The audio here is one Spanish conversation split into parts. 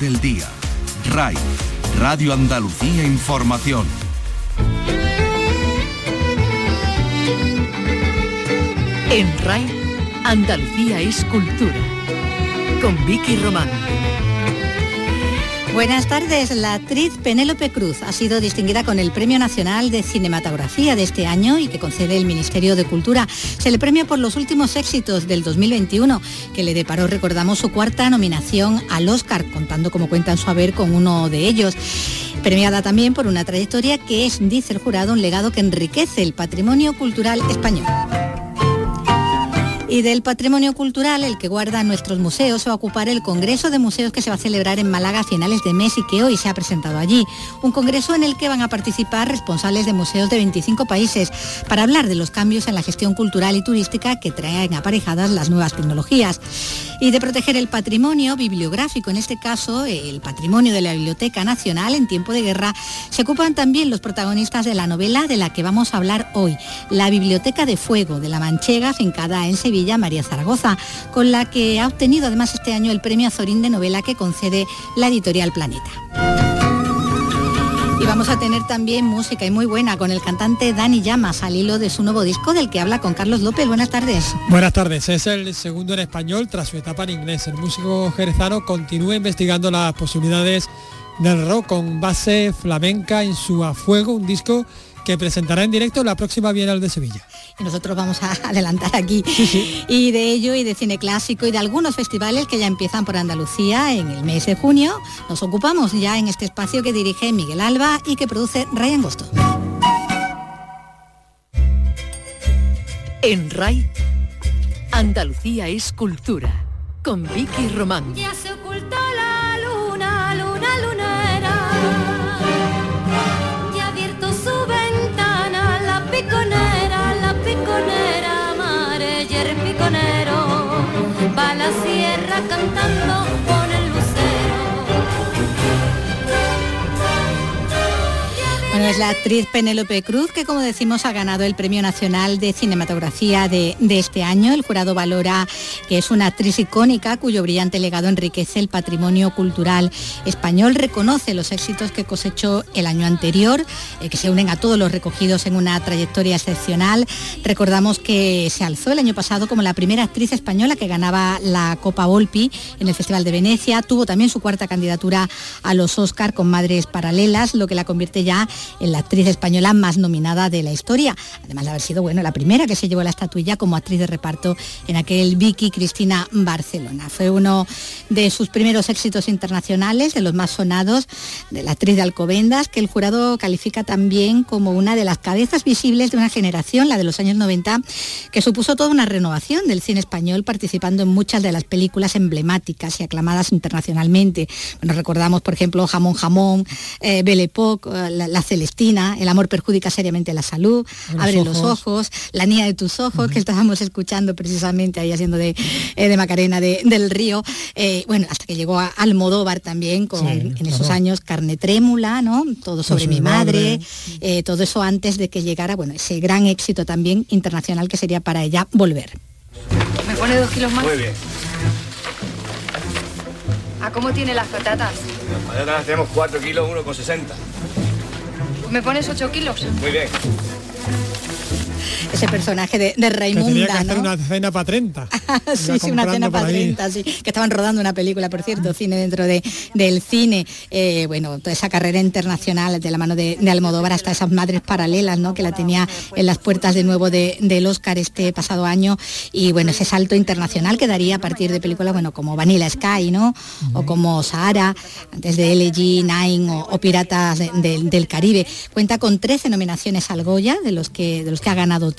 del día. RAI, Radio Andalucía Información. En RAI, Andalucía es cultura. Con Vicky Román. Buenas tardes. La actriz Penélope Cruz ha sido distinguida con el Premio Nacional de Cinematografía de este año y que concede el Ministerio de Cultura. Se le premia por los últimos éxitos del 2021, que le deparó, recordamos, su cuarta nominación al Oscar, contando como cuentan su haber con uno de ellos. Premiada también por una trayectoria que es, dice el jurado, un legado que enriquece el patrimonio cultural español y del patrimonio cultural, el que guarda nuestros museos, se va a ocupar el Congreso de Museos que se va a celebrar en Málaga a finales de mes y que hoy se ha presentado allí. Un congreso en el que van a participar responsables de museos de 25 países para hablar de los cambios en la gestión cultural y turística que traen aparejadas las nuevas tecnologías. Y de proteger el patrimonio bibliográfico, en este caso el patrimonio de la Biblioteca Nacional en tiempo de guerra, se ocupan también los protagonistas de la novela de la que vamos a hablar hoy, La Biblioteca de Fuego de la Manchega, fincada en Sevilla María Zaragoza, con la que ha obtenido además este año el premio Azorín de novela que concede la editorial Planeta. Y vamos a tener también música y muy buena con el cantante Dani Llamas al hilo de su nuevo disco del que habla con Carlos López. Buenas tardes. Buenas tardes. Es el segundo en español tras su etapa en inglés. El músico jerezano continúa investigando las posibilidades del rock con base flamenca en su A Fuego, un disco que presentará en directo la próxima Bienal de Sevilla. Y nosotros vamos a adelantar aquí. Y de ello y de cine clásico y de algunos festivales que ya empiezan por Andalucía en el mes de junio, nos ocupamos ya en este espacio que dirige Miguel Alba y que produce Ray Angosto. En RAI, Andalucía es cultura, con Vicky Román. Va la sierra cantando Es la actriz Penélope Cruz que, como decimos, ha ganado el Premio Nacional de Cinematografía de, este año. El jurado valora que es una actriz icónica cuyo brillante legado enriquece el patrimonio cultural español. Reconoce los éxitos que cosechó el año anterior, eh, que se unen a todos los recogidos en una trayectoria excepcional. Recordamos que se alzó el año pasado como la primera actriz española que ganaba la Copa Volpi en el Festival de Venecia. Tuvo también su cuarta candidatura a los Oscar con Madres Paralelas, lo que la convierte ya la actriz española más nominada de la historia, además de haber sido bueno, la primera que se llevó la estatuilla como actriz de reparto en aquel Vicky Cristina Barcelona. Fue uno de sus primeros éxitos internacionales, de los más sonados, de la actriz de Alcobendas, que el jurado califica también como una de las cabezas visibles de una generación, la de los años 90, que supuso toda una renovación del cine español, participando en muchas de las películas emblemáticas y aclamadas internacionalmente. Bueno, recordamos, por ejemplo, Jamón Jamón, eh, Belle Époque, la, la Celestina, El amor perjudica seriamente la salud, los Abre ojos. los ojos, La niña de tus ojos, uh -huh. que estábamos escuchando precisamente ahí haciendo de, eh, de Macarena de, del Río. Eh, bueno, hasta que llegó a Almodóvar también, con sí, en claro. esos años Carne Trémula, ¿no? Todo sobre mi madre, madre. Eh, todo eso antes de que llegara, bueno, ese gran éxito también internacional que sería para ella volver. ¿Me pone dos kilos más? Muy bien. ¿A cómo tiene las patatas? Las patatas tenemos 4 kilos, 1,60. ¿Me pones 8 kilos? Muy bien. Ese personaje de, de Raimunda, que hacer ¿no? una cena para 30. sí, sí, una cena para 30, sí. Que estaban rodando una película, por cierto, cine dentro de, del cine. Eh, bueno, toda esa carrera internacional de la mano de, de, Almodóvar hasta esas madres paralelas, ¿no? Que la tenía en las puertas de nuevo de, del Oscar este pasado año. Y bueno, ese salto internacional que daría a partir de películas, bueno, como Vanilla Sky, ¿no? O como Sahara, antes de LG, Nine o, o Piratas de, del Caribe. Cuenta con 13 nominaciones al Goya, de los que, de los que ha ganado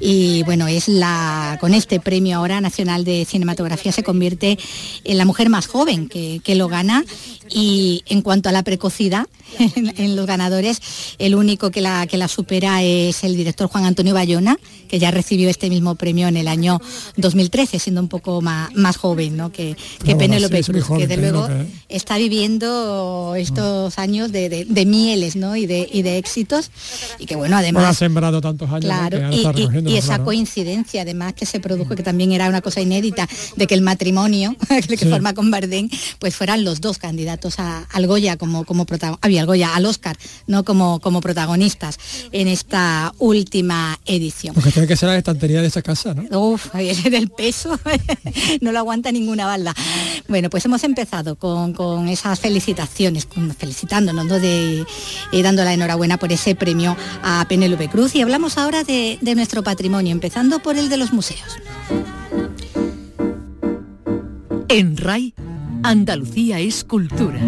y bueno, es la con este premio ahora nacional de cinematografía se convierte en la mujer más joven que, que lo gana y en cuanto a la precocidad en, en, los ganadores, el único que la, que la supera es el director Juan Antonio Bayona, que ya recibió este mismo premio en el año 2013, siendo un poco más, más joven ¿no? que, que no, Penélope Cruz, que de luego está viviendo estos años de, de, de mieles ¿no? y, de, y de éxitos y que bueno, además... Ha sembrado tantos años. Claro, Y, esa coincidencia además que se produjo, que también era una cosa inédita, de que el matrimonio que forma con Bardem, pues fueran los dos candidatos a, al Goya como, como había Goya, al Oscar, no como, como protagonistas en esta última edición. Porque tiene que ser la estantería de esa casa, ¿no? Uf, del peso, no lo aguanta ninguna balda. Bueno, pues hemos empezado con, esas felicitaciones, felicitándonos, ¿no? de, eh, dando la enhorabuena por ese premio a Penélope Cruz y hablamos ahora de, de nuestro patrimonio, empezando por el de los museos. En RAI, Andalucía es cultura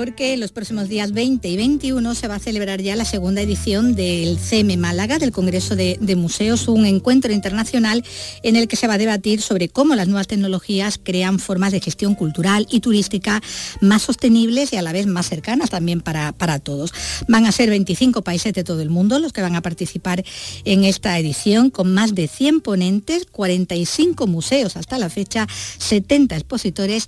porque los próximos días 20 y 21 se va a celebrar ya la segunda edición del CM Málaga, del Congreso de, Museos, un encuentro internacional en el que se va a debatir sobre cómo las nuevas tecnologías crean formas de gestión cultural y turística más sostenibles y a la vez más cercanas también para, para todos. Van a ser 25 países de todo el mundo los que van a participar en esta edición, con más de 100 ponentes, 45 museos hasta la fecha, 70 expositores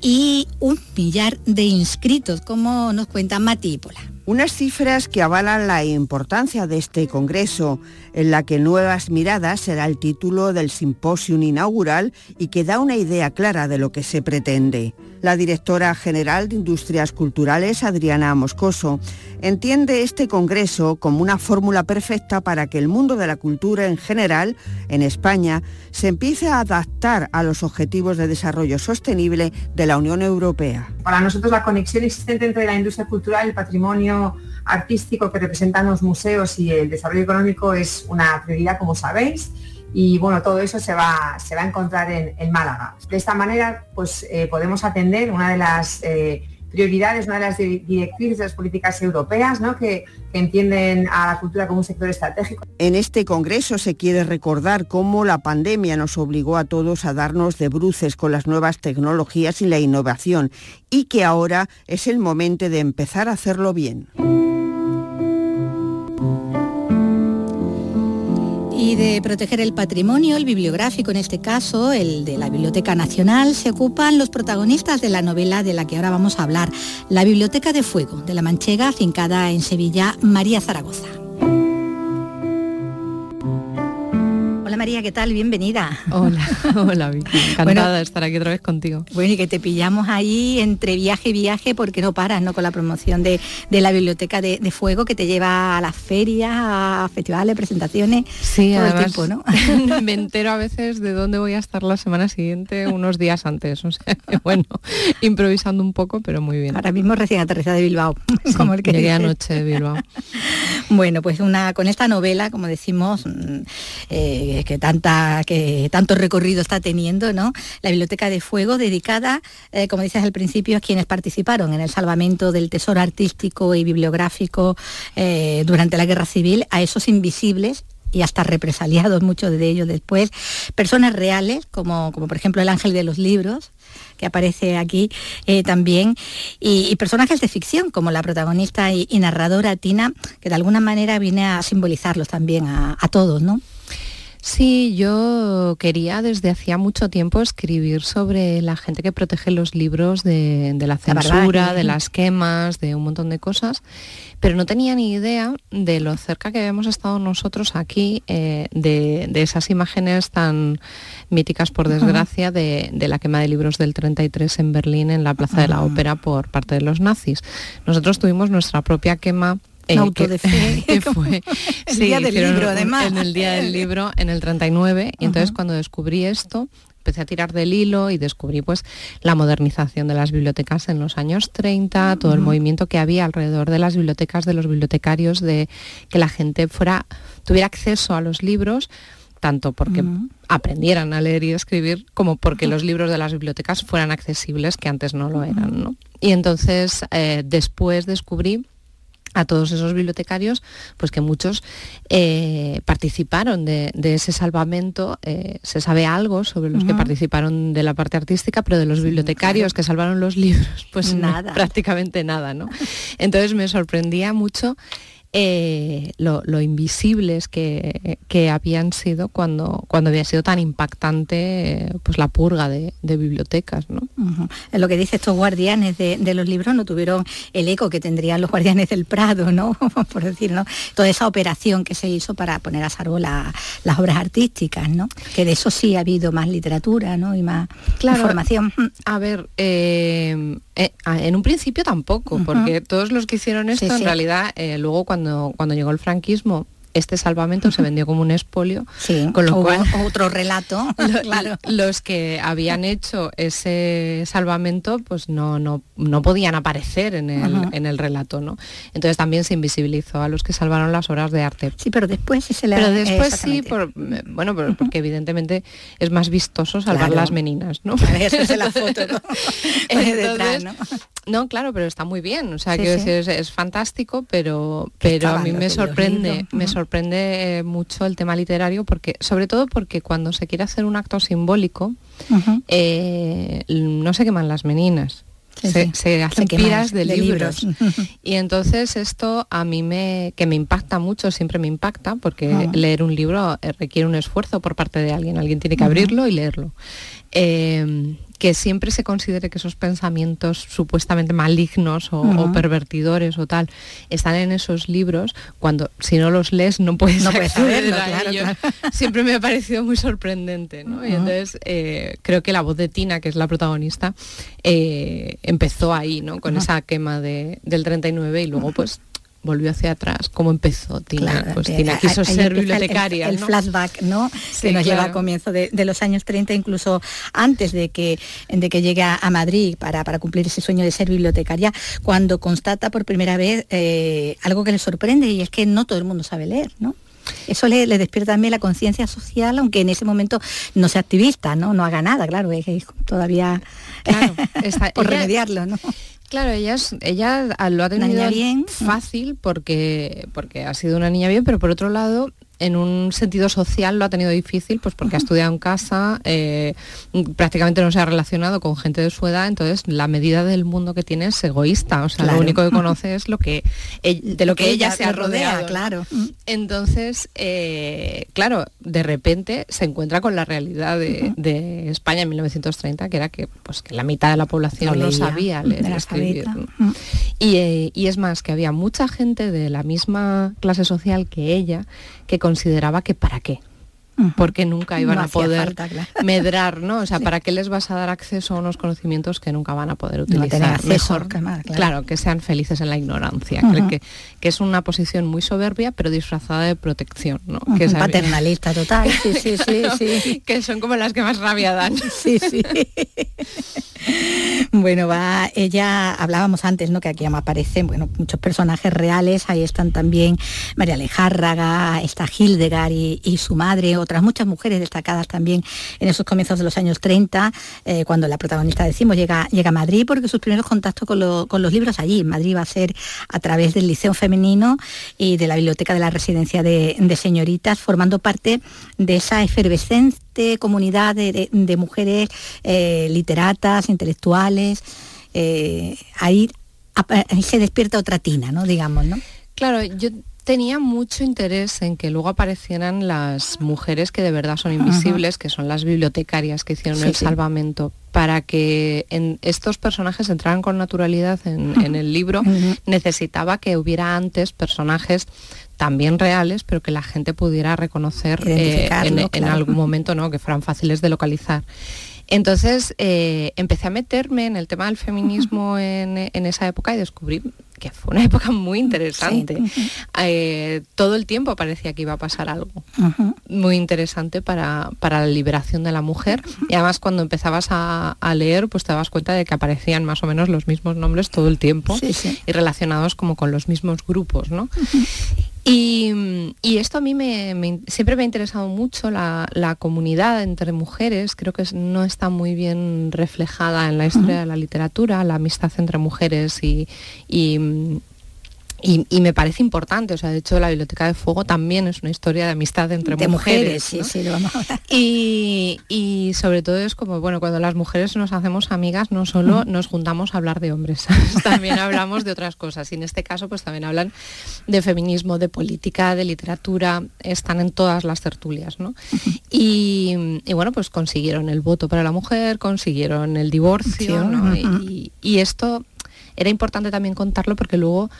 y un millar de inscritos, como nos cuenta Mati Pola. Unas cifras que avalan la importancia de este Congreso, en la que Nuevas Miradas será el título del simposio inaugural y que da una idea clara de lo que se pretende. La directora general de Industrias Culturales, Adriana Moscoso, entiende este Congreso como una fórmula perfecta para que el mundo de la cultura en general, en España, se empiece a adaptar a los objetivos de desarrollo sostenible de la Unión Europea. Para nosotros la conexión existente entre la industria cultural, el patrimonio artístico que representan los museos y el desarrollo económico es una prioridad, como sabéis y bueno, todo eso se va, se va a encontrar en, Málaga. De esta manera, pues eh, podemos atender una de las eh, prioridades, una de las directrices de las políticas europeas, ¿no? que, que, entienden a la cultura como un sector estratégico. En este congreso se quiere recordar cómo la pandemia nos obligó a todos a darnos de bruces con las nuevas tecnologías y la innovación y que ahora es el momento de empezar a hacerlo bien. Y de proteger el patrimonio, el bibliográfico en este caso, el de la Biblioteca Nacional, se ocupan los protagonistas de la novela de la que ahora vamos a hablar, La Biblioteca de Fuego, de la Manchega, fincada en Sevilla, María Zaragoza. María, ¿qué tal? Bienvenida. Hola, hola, encantada de estar aquí otra vez contigo. Bueno, y que te pillamos ahí entre viaje y viaje porque no paras, ¿no? Con la promoción de, la biblioteca de, fuego que te lleva a las ferias, a festivales, presentaciones, sí, todo el tiempo, ¿no? me entero a veces de dónde voy a estar la semana siguiente, unos días antes. O sea, bueno, improvisando un poco, pero muy bien. Ahora mismo recién aterrizada de Bilbao, como el que Llegué anoche de Bilbao. bueno, pues una con esta novela, como decimos, mm, eh, que, tanta, que tanto recorrido está teniendo, ¿no? La Biblioteca de Fuego, dedicada, eh, como dices al principio, a quienes participaron en el salvamento del tesoro artístico y bibliográfico eh, durante la Guerra Civil, a esos invisibles y hasta represaliados, muchos de ellos después, personas reales, como, como por ejemplo el ángel de los libros, que aparece aquí eh, también, y, personajes de ficción, como la protagonista y, narradora Tina, que de alguna manera viene a simbolizarlos también a, a todos, ¿no? Sí, yo quería desde hacía mucho tiempo escribir sobre la gente que protege los libros de, la censura, de las quemas, de un montón de cosas, pero no tenía ni idea de lo cerca que habíamos estado nosotros aquí, eh, de, esas imágenes tan míticas, por desgracia, de, la quema de libros del 33 en Berlín, en la Plaza de la. Ópera, por parte de los nazis. Nosotros tuvimos nuestra propia quema eh. Que fue el día del libro, además. En el día del libro, en el 39. Y entonces cuando descubrí esto, empecé a tirar del hilo y descubrí pues la modernización de las bibliotecas en los años 30, todo el movimiento que había alrededor de las bibliotecas, de los bibliotecarios, de que la gente fuera, tuviera acceso a los libros tanto porque aprendieran a leer y escribir como porque los libros de las bibliotecas fueran accesibles que antes no lo eran. Y entonces eh, después descubrí a todos esos bibliotecarios, pues que muchos eh, participaron de, ese salvamento. Eh, se sabe algo sobre los que participaron de la parte artística, pero de los bibliotecarios que salvaron los libros, pues nada. prácticamente nada, ¿no? Entonces me sorprendía mucho eh, lo, invisibles que, habían sido cuando, cuando había sido tan impactante pues la purga de, bibliotecas. ¿no? Lo que dice estos guardianes de, los libros no tuvieron el eco que tendrían los guardianes del Prado, ¿no? por decir, ¿no? Toda esa operación que se hizo para poner a salvo las obras artísticas, ¿no? Que de eso sí ha habido más literatura, ¿no? Y más información. A ver, eh, eh, en un principio tampoco, porque todos los que hicieron esto en realidad eh, luego cuando, cuando llegó el franquismo este salvamento se vendió como un expolio, con lo cual otro relato, los que habían hecho ese salvamento pues no, no, no podían aparecer en el, en el relato, ¿no? Entonces también se invisibilizó a los que salvaron las obras de arte. Sí, pero después se le Pero después sí, por, bueno, porque evidentemente es más vistoso salvar las meninas, ¿no? Eso la foto, ¿no? ¿no? claro, pero está muy bien, o sea, que Es, fantástico, pero, pero a mí me sorprende, me sorprende sorprende eh, mucho el tema literario, porque, sobre todo porque cuando se quiere hacer un acto simbólico, eh, no se queman las meninas. se, hacen piras de, libros. y entonces esto a mí me, que me impacta mucho, siempre me impacta, porque leer un libro eh, requiere un esfuerzo por parte de alguien. Alguien tiene que abrirlo y leerlo que siempre se considere que esos pensamientos supuestamente malignos o, pervertidores o tal están en esos libros, cuando si no los lees no puedes, no saberlo, claro, Siempre me ha parecido muy sorprendente, ¿no? Y entonces eh, creo que la voz de Tina, que es la protagonista, eh, empezó ahí, ¿no? Con esa quema de, del 39 y luego pues volvió hacia atrás, cómo empezó Tina. pues Tina quiso ser bibliotecaria. El, flashback, ¿no? que nos lleva a comienzo de, los años 30, incluso antes de que, de que llegue a Madrid para, para cumplir ese sueño de ser bibliotecaria, cuando constata por primera vez eh, algo que le sorprende y es que no todo el mundo sabe leer, ¿no? Eso le, despierta también la conciencia social, aunque en ese momento no sea activista, ¿no? No haga nada, claro, es, todavía por remediarlo, ¿no? Claro, ella, ella lo ha tenido bien, fácil porque, porque ha sido una niña bien, pero por otro lado en un sentido social lo ha tenido difícil, pues porque ha estudiado en casa, eh, prácticamente no se ha relacionado con gente de su edad, entonces la medida del mundo que tiene es egoísta, o sea, lo único que conoce es lo que de lo que, ella, se ha rodeado. claro. Entonces, eh, claro, de repente se encuentra con la realidad de, España en 1930, que era que, pues, que la mitad de la población no, sabía leer y escribir. Eh, y es más, que había mucha gente de la misma clase social que ella, que consideraba que para qué porque nunca iban a poder medrar, ¿no? O sea, ¿para qué les vas a dar acceso a unos conocimientos que nunca van a poder utilizar? Mejor, claro. que sean felices en la ignorancia. que, que, es una posición muy soberbia, pero disfrazada de protección, ¿no? que es paternalista total, sí, sí, sí, sí. que son como las que más rabia dan. sí, sí. Bueno, va, ella, hablábamos antes, ¿no? Que aquí aparecen, bueno, muchos personajes reales, ahí están también María Alejárraga, está Hildegard y, su madre, otras muchas mujeres destacadas también en esos comienzos de los años 30, eh, cuando la protagonista, decimos, llega, llega a Madrid, porque sus primeros contactos con, los libros allí, en Madrid va a ser a través del Liceo Femenino y de la Biblioteca de la Residencia de, Señoritas, formando parte de esa efervescente comunidad de, mujeres eh, literatas, intelectuales. Eh, ahí, ahí, se despierta otra tina, ¿no? Digamos, ¿no? Claro, yo tenía mucho interés en que luego aparecieran las mujeres que de verdad son invisibles, que son las bibliotecarias que hicieron el salvamento, para que en estos personajes entraran con naturalidad en, el libro, necesitaba que hubiera antes personajes también reales, pero que la gente pudiera reconocer eh, en, algún momento, ¿no? que fueran fáciles de localizar. Entonces eh, empecé a meterme en el tema del feminismo en, esa época y descubrí que fue una época muy interesante. Eh, todo el tiempo parecía que iba a pasar algo muy interesante para, la liberación de la mujer. Y además cuando empezabas a, leer, pues te dabas cuenta de que aparecían más o menos los mismos nombres todo el tiempo y relacionados como con los mismos grupos. ¿no? Y, esto a mí me, siempre me ha interesado mucho, la, comunidad entre mujeres, creo que no está muy bien reflejada en la historia de la literatura, la amistad entre mujeres y, y, me parece importante, o sea, de hecho la Biblioteca de Fuego también es una historia de amistad entre mujeres. sí, sí, lo vamos a y, y, sobre todo es como, bueno, cuando las mujeres nos hacemos amigas, no solo nos juntamos a hablar de hombres, también hablamos de otras cosas. Y en este caso, pues también hablan de feminismo, de política, de literatura, están en todas las tertulias, ¿no? Y, bueno, pues consiguieron el voto para la mujer, consiguieron el divorcio, ¿no? y esto era importante también contarlo porque luego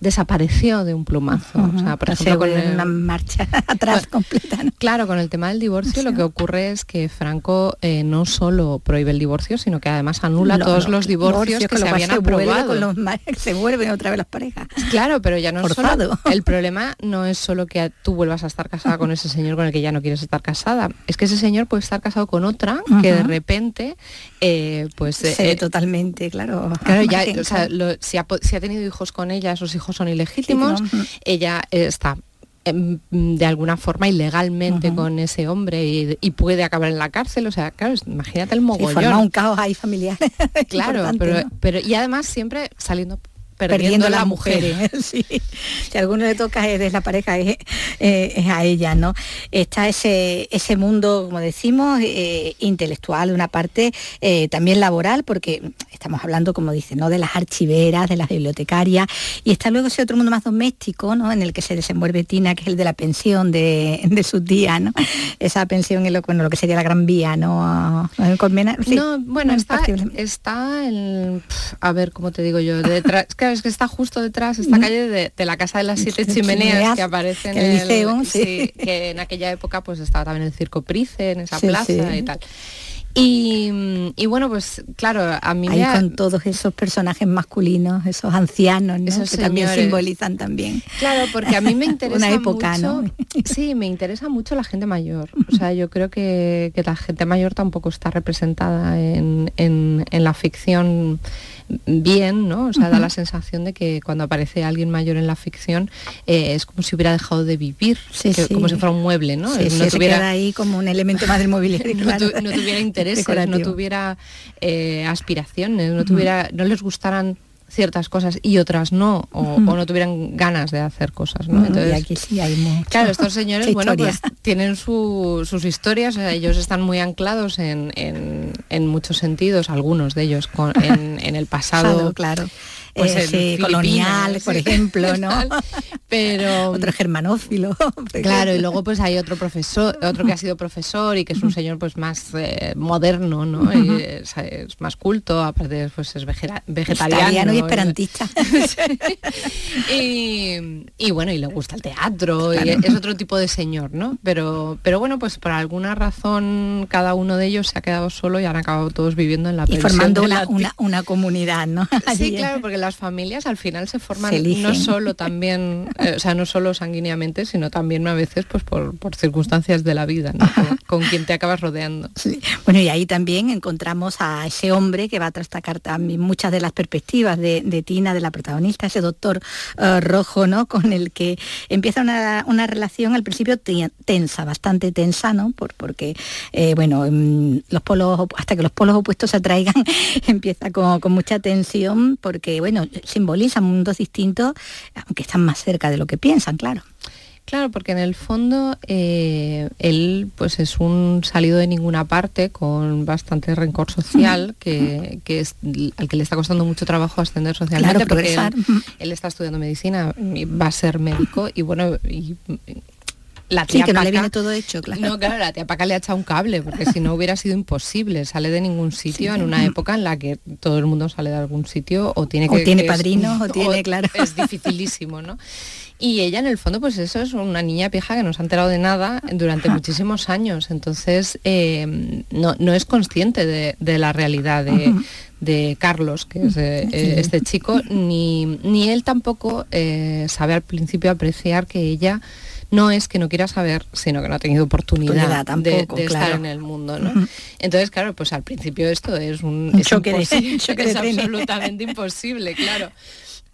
desapareció de un plumazo. O sea, por ejemplo, con una marcha atrás completa. Claro, con el tema del divorcio lo que ocurre es que Franco eh, no solo prohíbe el divorcio, sino que además anula todos los divorcios que se habían aprobado. Los, se vuelven otra vez las parejas. Claro, pero ya no es solo, el problema no es solo que tú vuelvas a estar casada con ese señor con el que ya no quieres estar casada, es que ese señor puede estar casado con otra que de repente eh, pues eh, totalmente, claro. Claro, ya, o sea, si, ha, si ha tenido hijos con ella, esos hijos son ilegítimos, ella está em, de alguna forma ilegalmente con ese hombre y, puede acabar en la cárcel. O sea, claro, imagínate el mogollón. un caos ahí familiar. claro, pero, pero y además siempre saliendo perdiendo, la mujer. Si a alguno le toca es la pareja, es, a ella, ¿no? Está ese, ese mundo, como decimos, eh, intelectual, una parte eh, también laboral, porque estamos hablando, como dice, ¿no? de las archiveras, de las bibliotecarias, y está luego ese otro mundo más doméstico, ¿no? en el que se desenvuelve Tina, que es el de la pensión de, sus días, ¿no? Esa pensión en lo, bueno, lo que sería la Gran Vía, ¿no? Colmena, no, bueno, está, está el, a ver, ¿cómo te digo yo? Detrás, es que está justo detrás, esta calle de, la Casa de las Siete Chimeneas, que aparece en el, liceo, sí. que en aquella época pues estaba también el Circo Price, en esa plaza y tal. Y, bueno, pues claro, a mí Ahí con todos esos personajes masculinos, esos ancianos, que también simbolizan también. Claro, porque a mí me interesa Una época, mucho, ¿no? Sí, me interesa mucho la gente mayor. O sea, yo creo que, la gente mayor tampoco está representada en, en la ficción bien, ¿no? O sea, da la sensación de que cuando aparece alguien mayor en la ficción eh, es como si hubiera dejado de vivir, como si fuera un mueble, ¿no? no tuviera ahí como un elemento más del mobiliario. no, tuviera intereses, no tuviera eh, aspiraciones, no tuviera, no les gustaran ciertas cosas y otras no, o, no tuvieran ganas de hacer cosas. ¿no? Entonces, y aquí sí hay mucho. Claro, estos señores, bueno, pues tienen sus historias, ellos están muy anclados en, en, muchos sentidos, algunos de ellos, en, en el pasado. claro pues eh, colonial, por ejemplo, ¿no? Pero otro germanófilo. Claro, y luego pues hay otro profesor, otro que ha sido profesor y que es un señor pues más eh, moderno, ¿no? es, más culto, aparte pues es vegetariano. y esperantista. y, bueno, y le gusta el teatro, y es otro tipo de señor, ¿no? Pero, pero bueno, pues por alguna razón cada uno de ellos se ha quedado solo y han acabado todos viviendo en la Y formando una, una, comunidad, ¿no? Sí, claro, porque las familias al final se forman no solo también, eh, o sea, no solo sanguíneamente, sino también a veces pues por, circunstancias de la vida, con, quien te acabas rodeando. Bueno, y ahí también encontramos a ese hombre que va a trastacar también muchas de las perspectivas de, Tina, de la protagonista, ese doctor eh, rojo, ¿no? Con el que empieza una, relación al principio tensa, bastante tensa, ¿no? Por, porque, eh, bueno, mm, los polos, hasta que los polos opuestos se atraigan, empieza con, con mucha tensión, porque, bueno, simbolizan mundos distintos, aunque están más cerca de lo que piensan, claro. Claro, porque en el fondo eh, él pues es un salido de ninguna parte con bastante rencor social que, es, al que le está costando mucho trabajo ascender socialmente porque él, está estudiando medicina, va a ser médico y bueno, y, la tía que no le viene todo hecho, claro. No, claro, la tía Paca le ha echado un cable, porque si no hubiera sido imposible. Sale de ningún sitio en una época en la que todo el mundo sale de algún sitio o tiene que... O tiene padrinos, o tiene, claro. Es dificilísimo, ¿no? Y ella en el fondo, pues eso es una niña vieja que no se ha enterado de nada durante muchísimos años. Entonces, eh, no, es consciente de, la realidad de, Carlos, que es eh, este chico, ni, ni él tampoco eh, sabe al principio apreciar que ella no es que no quiera saber, sino que no ha tenido oportunidad, de, estar en el mundo. ¿no? Entonces, claro, pues al principio esto es un, es, es absolutamente imposible, claro.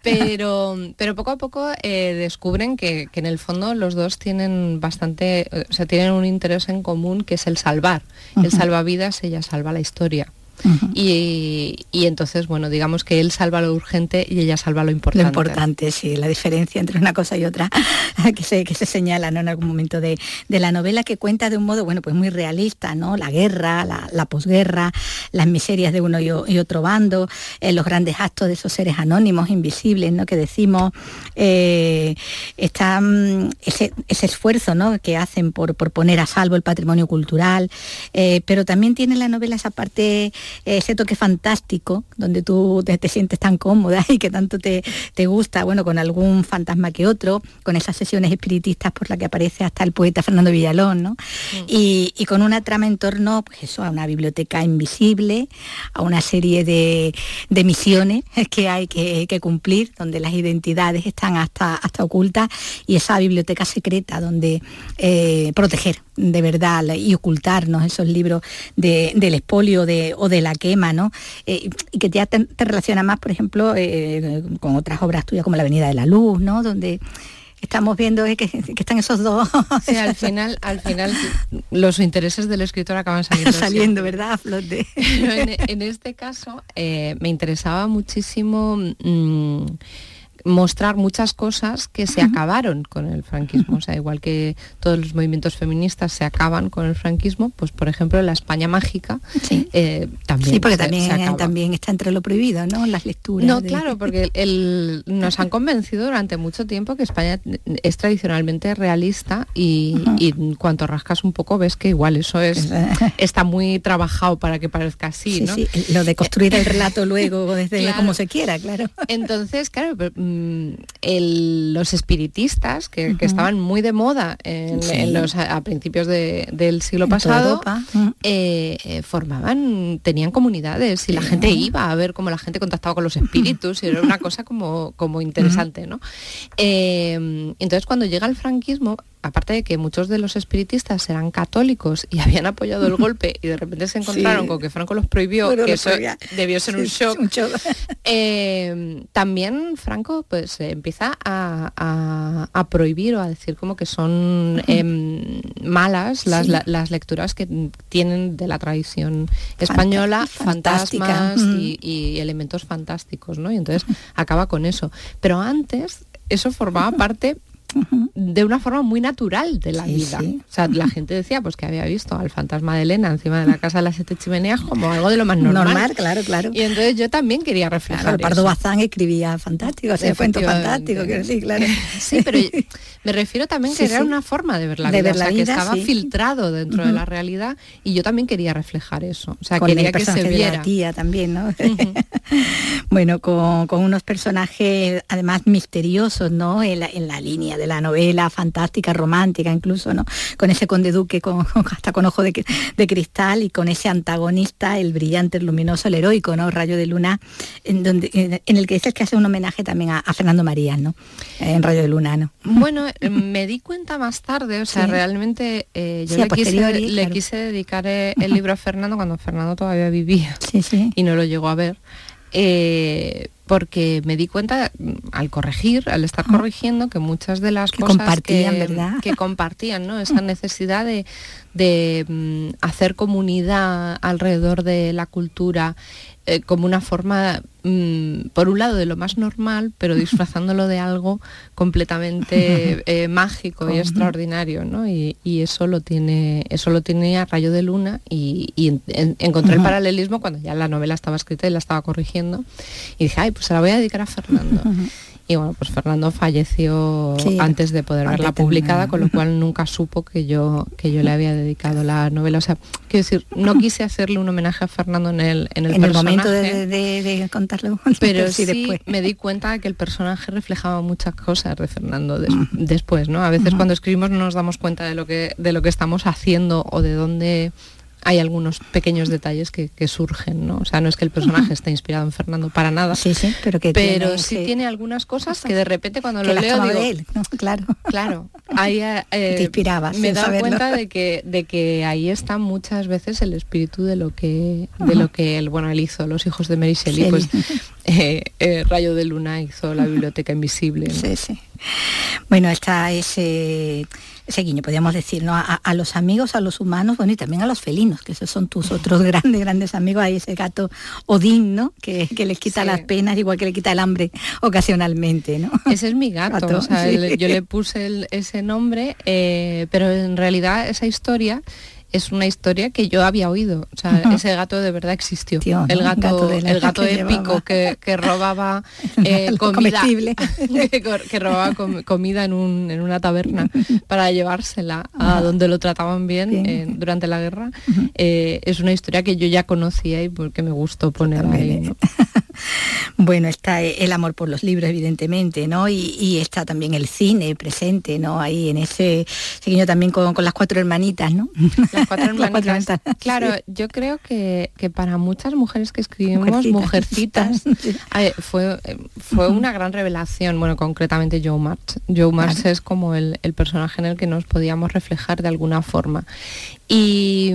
Pero, pero poco a poco eh, descubren que, en el fondo los dos tienen bastante, o sea, tienen un interés en común que es el salvar. El salvavidas, ella salva la historia. Y, y, entonces, bueno, digamos que él salva lo urgente y ella salva lo importante. Lo importante, sí, la diferencia entre una cosa y otra que se, que se señala ¿no? en algún momento de, de, la novela que cuenta de un modo, bueno, pues muy realista, ¿no? La guerra, la, la posguerra, las miserias de uno y, y otro bando, eh, los grandes actos de esos seres anónimos, invisibles, ¿no? Que decimos, eh, está mm, ese, ese, esfuerzo, ¿no? Que hacen por, por, poner a salvo el patrimonio cultural, eh, pero también tiene la novela esa parte, ese toque fantástico, donde tú te, te, sientes tan cómoda y que tanto te, te gusta, bueno, con algún fantasma que otro, con esas sesiones espiritistas por la que aparece hasta el poeta Fernando Villalón, ¿no? Mm. Y, y, con una trama en torno, pues eso, a una biblioteca invisible, a una serie de, de misiones que hay que, que, cumplir, donde las identidades están hasta, hasta ocultas y esa biblioteca secreta donde eh, proteger de verdad y ocultarnos esos libros de, del expolio de, o de la quema, ¿no? Eh, y que ya te, te, relaciona más, por ejemplo, eh, con otras obras tuyas como La Avenida de la Luz, ¿no? Donde estamos viendo que, que, están esos dos. Sí, al final, al final los intereses del escritor acaban saliendo. saliendo, ¿verdad? A flote. En, en, este caso eh, me interesaba muchísimo. Mmm, mostrar muchas cosas que se acabaron con el franquismo. O sea, igual que todos los movimientos feministas se acaban con el franquismo, pues por ejemplo la España mágica sí. eh, también. Sí, porque se, también, se también está entre lo prohibido, ¿no? Las lecturas. No, de... claro, porque el, nos han convencido durante mucho tiempo que España es tradicionalmente realista y, uh -huh. y cuanto rascas un poco ves que igual eso es está muy trabajado para que parezca así, sí, ¿no? Sí, lo de construir el relato luego desde claro. como se quiera, claro. Entonces, claro, el, los espiritistas, que, uh -huh. que, estaban muy de moda en, sí. en los, a, a, principios de, del siglo en pasado, -huh. eh, formaban, tenían comunidades y la gente iba a ver cómo la gente contactaba con los espíritus y era una cosa como, como interesante, ¿no? Eh, entonces, cuando llega el franquismo, aparte de que muchos de los espiritistas eran católicos y habían apoyado el golpe y de repente se encontraron sí. con que Franco los prohibió, bueno, que eso prohibía. debió ser un shock, un shock. Eh, también Franco pues eh, empieza a, a, a, prohibir o a decir como que son eh, malas las, sí. la, las, lecturas que tienen de la tradición española, Fantástica. fantasmas y, y, elementos fantásticos, ¿no? Y entonces acaba con eso. Pero antes eso formaba parte de una forma muy natural de la sí, vida. Sí. O sea, la gente decía pues que había visto al fantasma de Elena encima de la casa de las siete chimeneas como algo de lo más normal. Normal, claro, claro. Y entonces yo también quería reflejar claro, Pardo eso. Bazán escribía fantástico, o sea, cuento fantástico, que sí, claro. Sí, pero me refiero también que era una forma de ver la de vida, ver la o sea, vida, que estaba filtrado dentro uh -huh. de la realidad y yo también quería reflejar eso. O sea, con quería el que se viera. De la tía también, ¿no? Uh -huh. bueno, con, con, unos personajes además misteriosos, ¿no? En la, en la línea de la novela fantástica, romántica incluso, ¿no? Con ese conde duque con, hasta con ojo de, de, cristal y con ese antagonista, el brillante, el luminoso, el heroico, ¿no? Rayo de luna, en, donde, en el que es el que hace un homenaje también a, a Fernando Marías, ¿no? En Rayo de Luna, ¿no? Bueno, eh, me di cuenta más tarde, o sea, sí. realmente eh, yo sí, le, quise, claro. le, quise, dedicar eh, el libro a Fernando cuando Fernando todavía vivía sí, y no lo llegó a ver. Eh, porque me di cuenta al corregir, al estar corrigiendo, que muchas de las que cosas compartían, que, ¿verdad? que compartían, ¿no? Esa necesidad de, de um, hacer comunidad alrededor de la cultura eh, como una forma, mmm, por un lado, de lo más normal, pero disfrazándolo de algo completamente eh, mágico y extraordinario, ¿no? Y, y, eso lo tiene, eso lo tiene a rayo de luna y, y en, en, encontré el paralelismo cuando ya la novela estaba escrita y la estaba corrigiendo y dije, ay, pues se la voy a dedicar a Fernando. Y bueno, pues Fernando falleció sí, antes de poder verla publicada, con lo cual nunca supo que yo, que yo le había dedicado la novela. O sea, quiero decir, no quise hacerle un homenaje a Fernando en el, en el en personaje. El momento de, de, de contarlo. Pero sí, después. me di cuenta de que el personaje reflejaba muchas cosas de Fernando des, después, ¿no? A veces uh -huh. cuando escribimos no nos damos cuenta de lo que, de lo que estamos haciendo o de dónde hay algunos pequeños detalles que, que, surgen, ¿no? O sea, no es que el personaje esté inspirado en Fernando para nada. Sí, sí, pero que pero tiene sí tiene algunas cosas que de repente cuando que lo leo digo, de él, ¿no? claro. Claro. Ahí eh, te inspirabas. Me he dado cuenta de que de que ahí está muchas veces el espíritu de lo que de lo que él, bueno, él hizo Los hijos de Mary Shelley, pues eh, eh, Rayo de Luna hizo la biblioteca invisible. Sí, sí. Bueno, está ese, ese guiño, podríamos decir, ¿no? A, los amigos, a los humanos, bueno, y también a los felinos, que esos son tus otros grandes, grandes amigos. Hay ese gato Odín, ¿no? Que, les quita las penas, igual que le quita el hambre ocasionalmente, ¿no? Ese es mi gato, yo le puse ese nombre, eh, pero en realidad esa historia es una historia que yo había oído. O sea, ese gato de verdad existió. el gato, el gato épico que, robaba eh, comida, que, robaba comida en, una taberna para llevársela a donde lo trataban bien, durante la guerra. Eh, es una historia que yo ya conocía y porque me gustó poner ahí. Bueno, está el amor por los libros, evidentemente, ¿no? Y, está también el cine presente, ¿no? Ahí en ese seguiño también con, las cuatro hermanitas, ¿no? Las cuatro hermanitas. claro, yo creo que, para muchas mujeres que escribimos Mujercitas, fue, fue una gran revelación, bueno, concretamente Joe March. Joe March es como el, el personaje en el que nos podíamos reflejar de alguna forma. Y,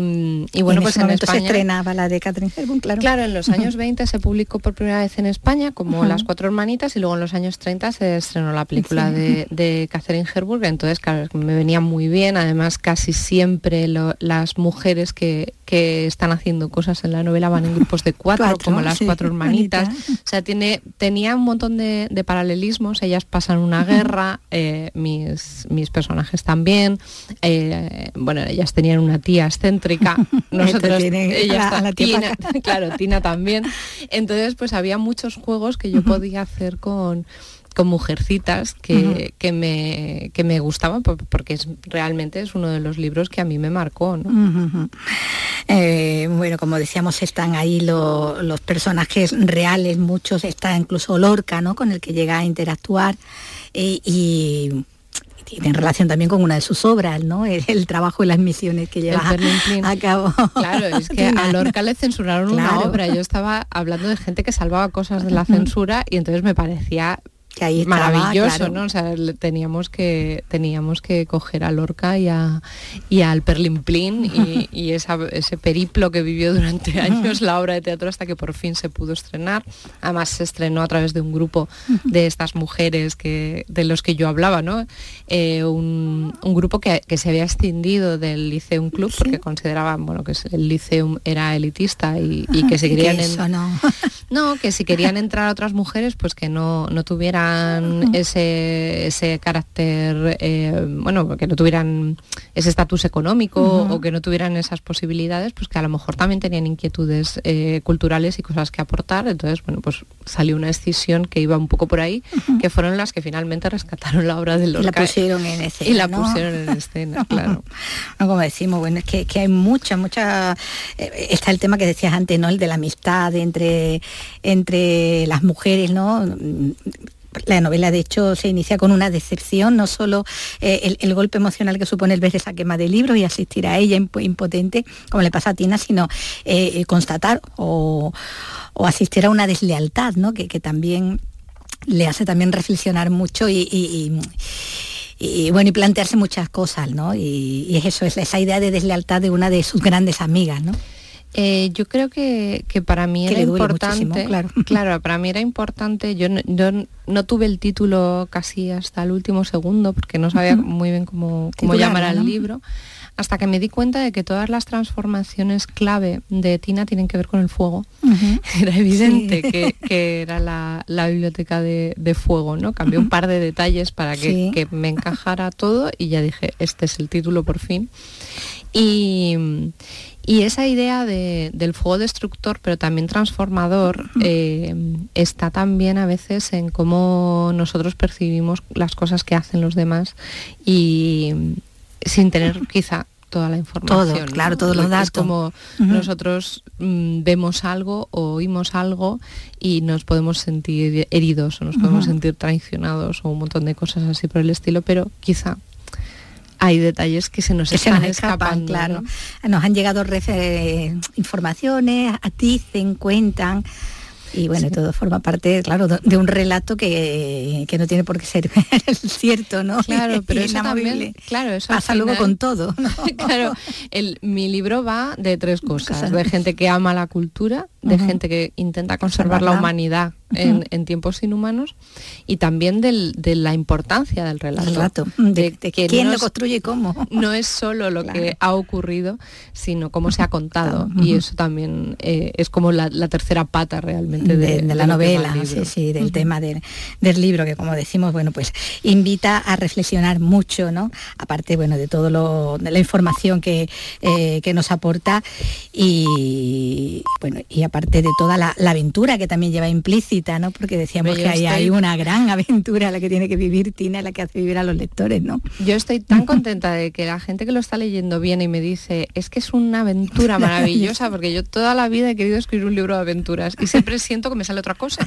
bueno, pues en España... se estrenaba la de Catherine Hepburn, claro. Claro, en los años 20 se publicó por primera vez en España como Las Cuatro Hermanitas y luego en los años 30 se estrenó la película de, de, Catherine Hepburn, entonces claro, me venía muy bien, además casi siempre las mujeres que, que, están haciendo cosas en la novela van en grupos de cuatro, como Las Cuatro Hermanitas, o sea, tiene, tenía un montón de, paralelismos, ellas pasan una guerra, eh, mis, mis personajes también, eh, bueno, ellas tenían una tía excéntrica, nosotros, ella la Tina, claro, Tina también. Entonces, pues había muchos juegos que yo podía hacer con con mujercitas que, que, me, que me gustaban porque es, realmente es uno de los libros que a mí me marcó. Eh, bueno, como decíamos, están ahí los personajes reales, muchos, está incluso Lorca, ¿no? con el que llega a interactuar y tiene relación también con una de sus obras, ¿no? El, trabajo y las misiones que lleva a cabo. Claro, es que a Lorca le censuraron una obra. Yo estaba hablando de gente que salvaba cosas de la censura y entonces me parecía maravilloso, ¿no? O sea, teníamos que teníamos que coger a Lorca y, a, y al Perlimplín y, y ese periplo que vivió durante años la obra de teatro hasta que por fin se pudo estrenar. Además se estrenó a través de un grupo de estas mujeres que, de los que yo hablaba, ¿no? Eh, un, grupo que, se había extendido del Liceum Club porque consideraban bueno, que el Liceum era elitista y, que se querían... no. que si querían entrar otras mujeres, pues que no, no tuvieran ese, ese carácter, eh, bueno, que no tuvieran ese estatus económico o que no tuvieran esas posibilidades, pues que a lo mejor también tenían inquietudes eh, culturales y cosas que aportar. Entonces, bueno, pues salió una decisión que iba un poco por ahí, que fueron las que finalmente rescataron la obra de Lorca. Y la pusieron en escena. Y la pusieron en escena, claro. como decimos, bueno, es que, hay mucha, mucha... Eh, está el tema que decías antes, ¿no? El de la amistad entre, entre las mujeres, ¿no? La novela de hecho se inicia con una decepción, no solo eh, el, golpe emocional que supone el ver esa quema de libros y asistir a ella impotente, como le pasa a Tina, sino eh, eh, constatar o, asistir a una deslealtad, ¿no? que, también le hace también reflexionar mucho y, bueno, y plantearse muchas cosas, ¿no? Y, es eso, es esa idea de deslealtad de una de sus grandes amigas, ¿no? Eh, yo creo que, para mí era importante, claro. claro. para mí era importante, yo no, tuve el título casi hasta el último segundo porque no sabía muy bien cómo, cómo llamar al libro, hasta que me di cuenta de que todas las transformaciones clave de Tina tienen que ver con el fuego. Era evidente que, era la, biblioteca de, fuego, ¿no? Cambié un par de detalles para que, que me encajara todo y ya dije, este es el título por fin. Y, y esa idea del fuego destructor, pero también transformador, eh, está también a veces en cómo nosotros percibimos las cosas que hacen los demás y sin tener quizá toda la información. Todo, claro, todos los datos. Es como nosotros mm, vemos algo o oímos algo y nos podemos sentir heridos o nos podemos sentir traicionados o un montón de cosas así por el estilo, pero quizá hay detalles que se nos están escapando. Claro. Nos han llegado informaciones, a ti se cuentan. Y bueno, todo forma parte, claro, de un relato que, no tiene por qué ser cierto, ¿no? Claro, pero eso también, claro, eso pasa luego con todo. claro, el, mi libro va de tres cosas, de gente que ama la cultura, de gente que intenta conservar la humanidad en, tiempos inhumanos y también de la importancia del relato. De, que quién lo construye y cómo. No es solo lo que ha ocurrido, sino cómo se ha contado. Y eso también eh, es como la, tercera pata realmente de, la novela, sí, sí, del tema del libro, que como decimos, bueno, pues invita a reflexionar mucho, ¿no? Aparte, bueno, de todo lo, de la información que, eh, que nos aporta y bueno, y aparte de toda la, la aventura que también lleva implícita ¿no? Porque decíamos que ahí hay una gran aventura la que tiene que vivir Tina, la que hace vivir a los lectores, ¿no? Yo estoy tan contenta de que la gente que lo está leyendo viene y me dice, es que es una aventura maravillosa, porque yo toda la vida he querido escribir un libro de aventuras y siempre siento que me sale otra cosa.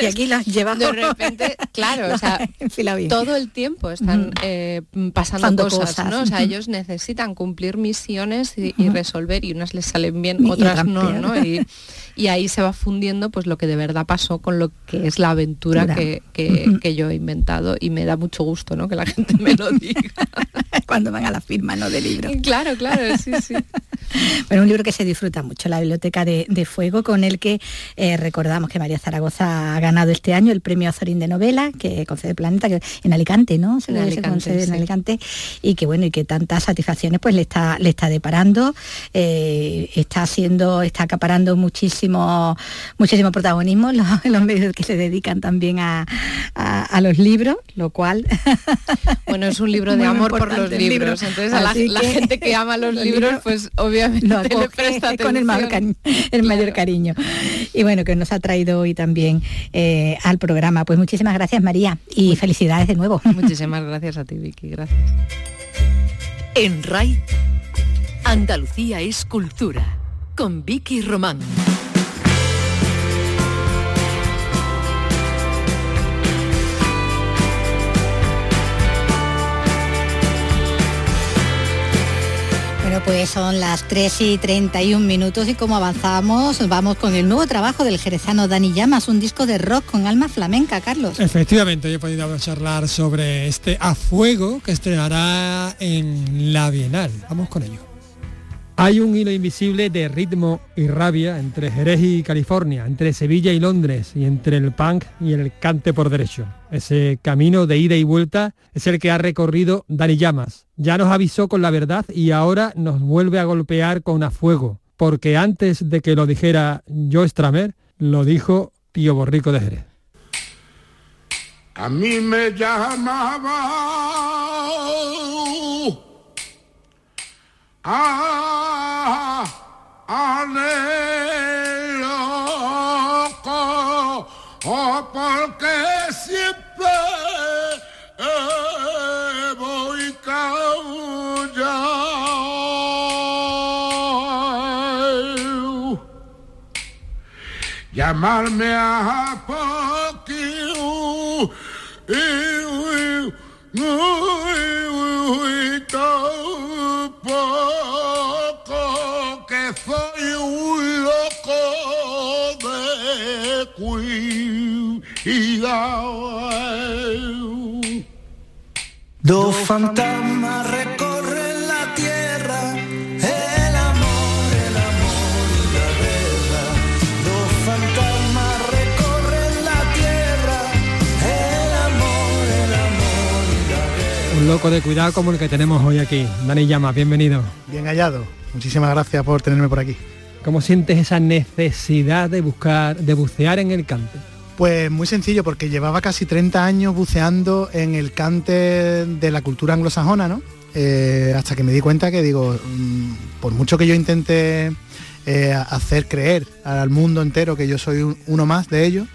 y aquí las lleva de repente, claro, o sea, todo el tiempo están eh, pasando cosas, ¿no? O sea, ellos necesitan cumplir misiones y, resolver y unas les salen bien, otras no, ¿no? Y, y ahí se va fundiendo pues lo que de verdad pasó con lo que es la aventura que, que, yo he inventado y me da mucho gusto ¿no? que la gente me lo diga. Cuando van a la firma ¿no? del libro. Claro, claro, sí, sí. Bueno, un libro que se disfruta mucho, la Biblioteca de, Fuego, con el que eh, recordamos que María Zaragoza ha ganado este año el premio Azorín de novela que concede Planeta, que en Alicante, ¿no? Se, le concede en Alicante y que bueno, y que tantas satisfacciones pues le está, le está deparando, eh, está haciendo, está acaparando muchísimo, muchísimo protagonismo en los, medios que se dedican también a, los libros, lo cual bueno es un libro de amor por los libros, entonces a la, gente que ama los, libros, pues obviamente lo con el mayor, cariño, el mayor cariño. Y bueno, que nos ha traído hoy también eh, al programa. Pues muchísimas gracias María y felicidades de nuevo. Muchísimas gracias a ti Vicky, gracias. En RAI, Andalucía es cultura, con Vicky Román. pues son las 3 y 31 minutos y como avanzamos, vamos con el nuevo trabajo del jerezano Dani Llamas, un disco de rock con alma flamenca, Carlos. Efectivamente, yo he podido charlar sobre este A Fuego que estrenará en la Bienal. Vamos con ello. Hay un hilo invisible de ritmo y rabia entre Jerez y California, entre Sevilla y Londres y entre el punk y el cante por derecho. Ese camino de ida y vuelta es el que ha recorrido Dani Llamas. Ya nos avisó con la verdad y ahora nos vuelve a golpear con a fuego, porque antes de que lo dijera Joe Stramer, lo dijo Tío Borrico de Jerez. A mí me llamaba a, a loco, oh, porque siempre eh, voy caullado. Llamarme a poquito y, y, y, cuidado. Dos fantasmas recorren la tierra, el amor, el amor y la guerra. Dos fantasmas recorren la tierra, el amor, el amor y la guerra. Un loco de cuidado como el que tenemos hoy aquí. Dani Llama, bienvenido. Bien hallado. Muchísimas gracias por tenerme por aquí. ¿Cómo sientes esa necesidad de buscar, de bucear en el cante? Pues muy sencillo, porque llevaba casi 30 años buceando en el cante de la cultura anglosajona, ¿no? Eh, hasta que me di cuenta que digo, mm, por mucho que yo intente eh, hacer creer al mundo entero que yo soy uno más de ellos,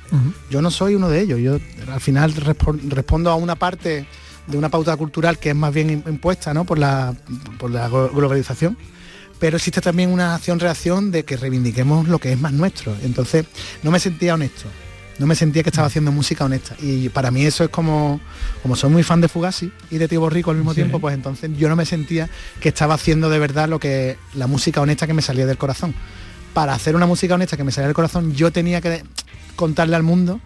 yo no soy uno de ellos. Yo al final respondo a una parte de una pauta cultural que es más bien impuesta ¿no? por, la, por la globalización pero existe también una acción-reacción de que reivindiquemos lo que es más nuestro. Entonces, no me sentía honesto no me sentía que estaba haciendo música honesta. Y para mí eso es como, como soy muy fan de Fugazi y de Tío Borrico al mismo tiempo, pues entonces yo no me sentía que estaba haciendo de verdad lo que la música honesta que me salía del corazón. Para hacer una música honesta que me salía del corazón, yo tenía que contarle al mundo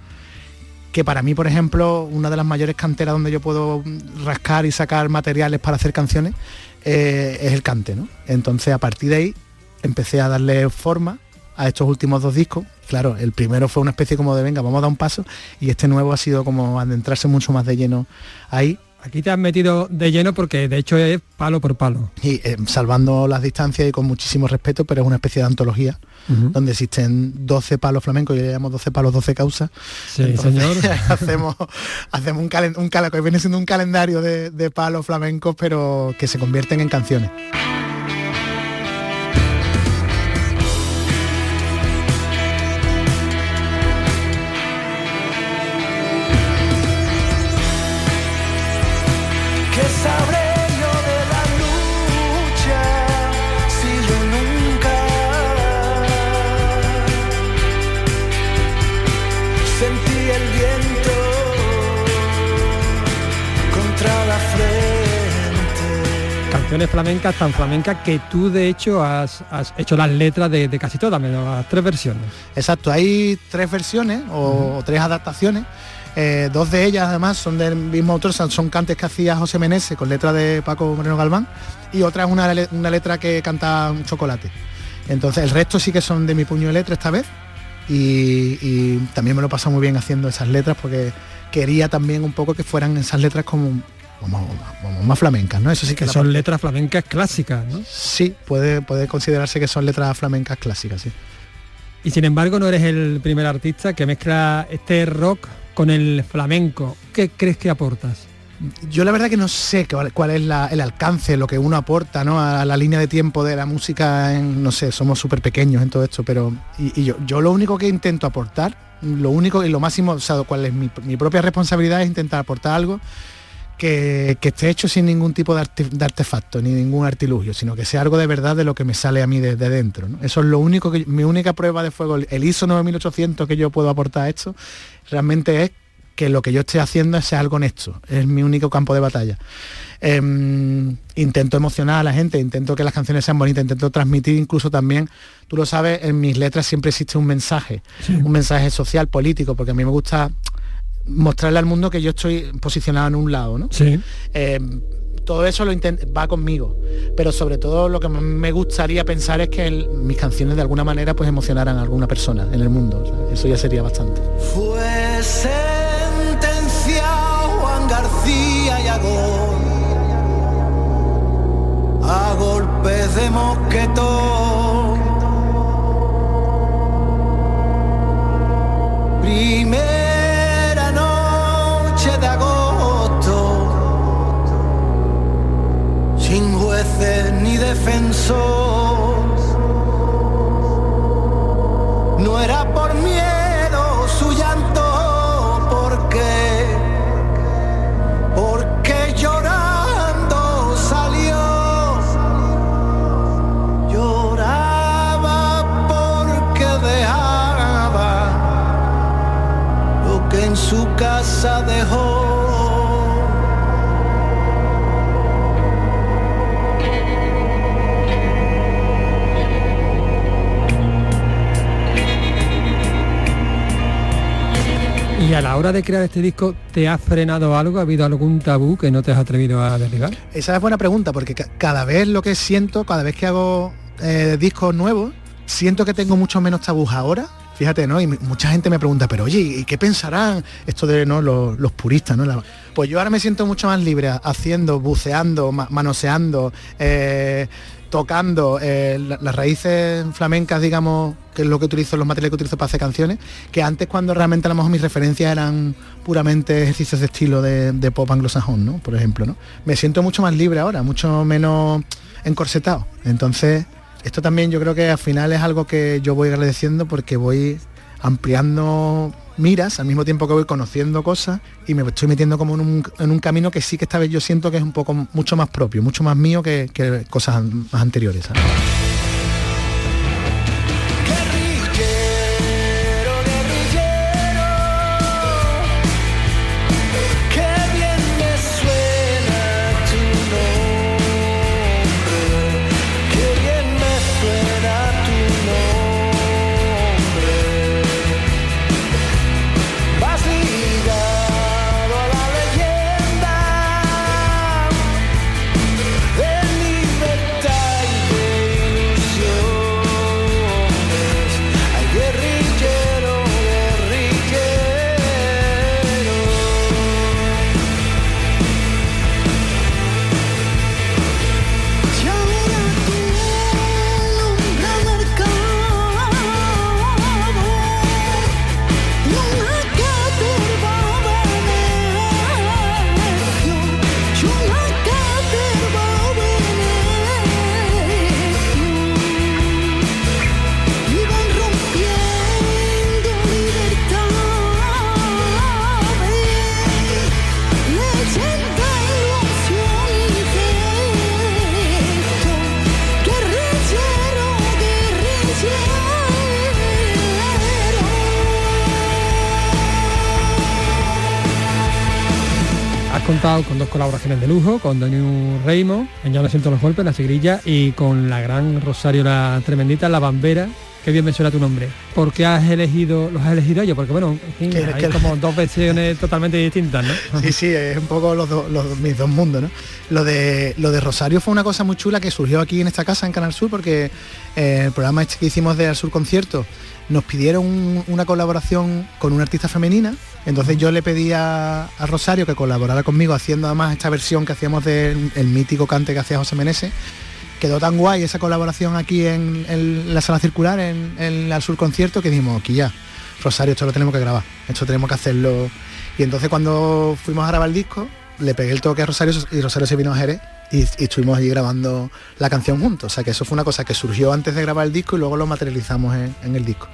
que para mí, por ejemplo, una de las mayores canteras donde yo puedo rascar y sacar materiales para hacer canciones eh, es el cante, ¿no? Entonces a partir de ahí empecé a darle forma a estos últimos dos discos. Claro, el primero fue una especie como de venga, vamos a dar un paso y este nuevo ha sido como adentrarse mucho más de lleno ahí. Aquí te has metido de lleno porque de hecho es palo por palo. Y eh, salvando las distancias y con muchísimo respeto, pero es una especie de antología donde existen 12 palos flamencos, yo le llamo 12 palos, 12 causas. Sí, señor. hacemos hacemos un, calen, un cala- que viene siendo un calendario de, de palos flamencos, pero que se convierten en canciones. Canciones flamencas tan flamencas que tú de hecho has, has hecho las letras de, de casi todas, menos las tres versiones. Exacto, hay tres versiones o, tres adaptaciones. Eh, dos de ellas además son del mismo autor, son, cantes que hacía José Menese con letra de Paco Moreno Galván y otra es una, una letra que canta un chocolate. Entonces el resto sí que son de mi puño de letra esta vez y, y también me lo pasa muy bien haciendo esas letras porque quería también un poco que fueran esas letras como, más flamencas, ¿no? Eso sí que, son parte- letras flamencas clásicas, ¿no? Sí, puede, puede considerarse que son letras flamencas clásicas, sí. Y sin embargo no eres el primer artista que mezcla este rock con el flamenco. ¿Qué crees que aportas? Yo la verdad que no sé cuál, cuál es la- el alcance, lo que uno aporta ¿no? a la línea de tiempo de la música, en, no sé, somos súper pequeños en todo esto, pero y, y yo, yo lo único que intento aportar, lo único y lo máximo, o sea, cuál es mi, mi propia responsabilidad es intentar aportar algo que, que esté hecho sin ningún tipo de, arte- de artefacto, ni ningún artilugio, sino que sea algo de verdad de lo que me sale a mí de, de dentro. ¿no? Eso es lo único que, mi única prueba de fuego, el ISO 9800 que yo puedo aportar a esto, realmente es que lo que yo esté haciendo sea algo honesto, es mi único campo de batalla. Em, intento emocionar a la gente, intento que las canciones sean bonitas, intento transmitir incluso también, tú lo sabes, en mis letras siempre existe un mensaje, un mensaje social, político, porque a mí me gusta mostrarle al mundo que yo estoy posicionado en un lado, ¿no? Sí. Em, todo eso lo va conmigo, pero sobre todo lo que más me gustaría pensar es que el- mis canciones de alguna manera pues emocionaran a alguna persona en el mundo. o sea, eso ya sería bastante. Fue sentenciado Juan García y Agón a golpes de mosquetón. Defensor. No era por miedo su llanto, porque, porque llorando salió. Lloraba porque dejaba lo que en su casa dejó. La hora de crear este disco, ¿te ha frenado algo? ¿Ha habido algún tabú que no te has atrevido a derribar? Esa es buena pregunta porque ca- cada vez lo que siento, cada vez que hago eh, discos nuevos, siento que tengo mucho menos tabús ahora. Fíjate, ¿no? Y mucha gente me pregunta, pero oye, ¿y qué pensarán esto de ¿no? los, puristas? ¿no? La- pues yo ahora me siento mucho más libre haciendo, buceando, ma- manoseando, eh, tocando eh, la- las raíces flamencas, digamos, que es lo que utilizo, los materiales que utilizo para hacer canciones, que antes cuando realmente a lo mejor mis referencias eran puramente ejercicios de estilo de, de pop anglosajón, ¿no? Por ejemplo, ¿no? Me siento mucho más libre ahora, mucho menos encorsetado. Entonces, esto también yo creo que al final es algo que yo voy agradeciendo porque voy ampliando miras al mismo tiempo que voy conociendo cosas y me estoy metiendo como en un, en un camino que sí que esta vez yo siento que es un poco mucho más propio, mucho más mío que, que cosas más anteriores. Colaboraciones de lujo, con Donu Reimo, en Ya no siento los golpes, la sigrilla, y con la gran Rosario la tremendita, la bambera. Qué bien me suena tu nombre. ¿Por qué has elegido, los has elegido ellos? Porque bueno, en fin, Que- hay como dos versiones totalmente distintas, ¿no? Sí, sí, es un poco los, dos- los- mis dos mundos, ¿no? Lo de, lo de Rosario fue una cosa muy chula que surgió aquí en esta casa, en Canal Sur, porque eh, el programa este que hicimos de Al Sur Concierto nos pidieron un- una colaboración con una artista femenina. Entonces yo le pedí a, Rosario que colaborara conmigo haciendo además esta versión que hacíamos del el mítico cante que hacía José Meneses. Quedó tan guay esa colaboración aquí en, la sala circular, en, en Al Sur Concierto, que dijimos, aquí ya, Rosario, esto lo tenemos que grabar, esto tenemos que hacerlo. Y entonces cuando fuimos a grabar el disco, le pegué el toque a Rosario y Rosario se vino a Jerez y, estuvimos allí grabando la canción juntos. O sea que eso fue una cosa que surgió antes de grabar el disco y luego lo materializamos en, el disco.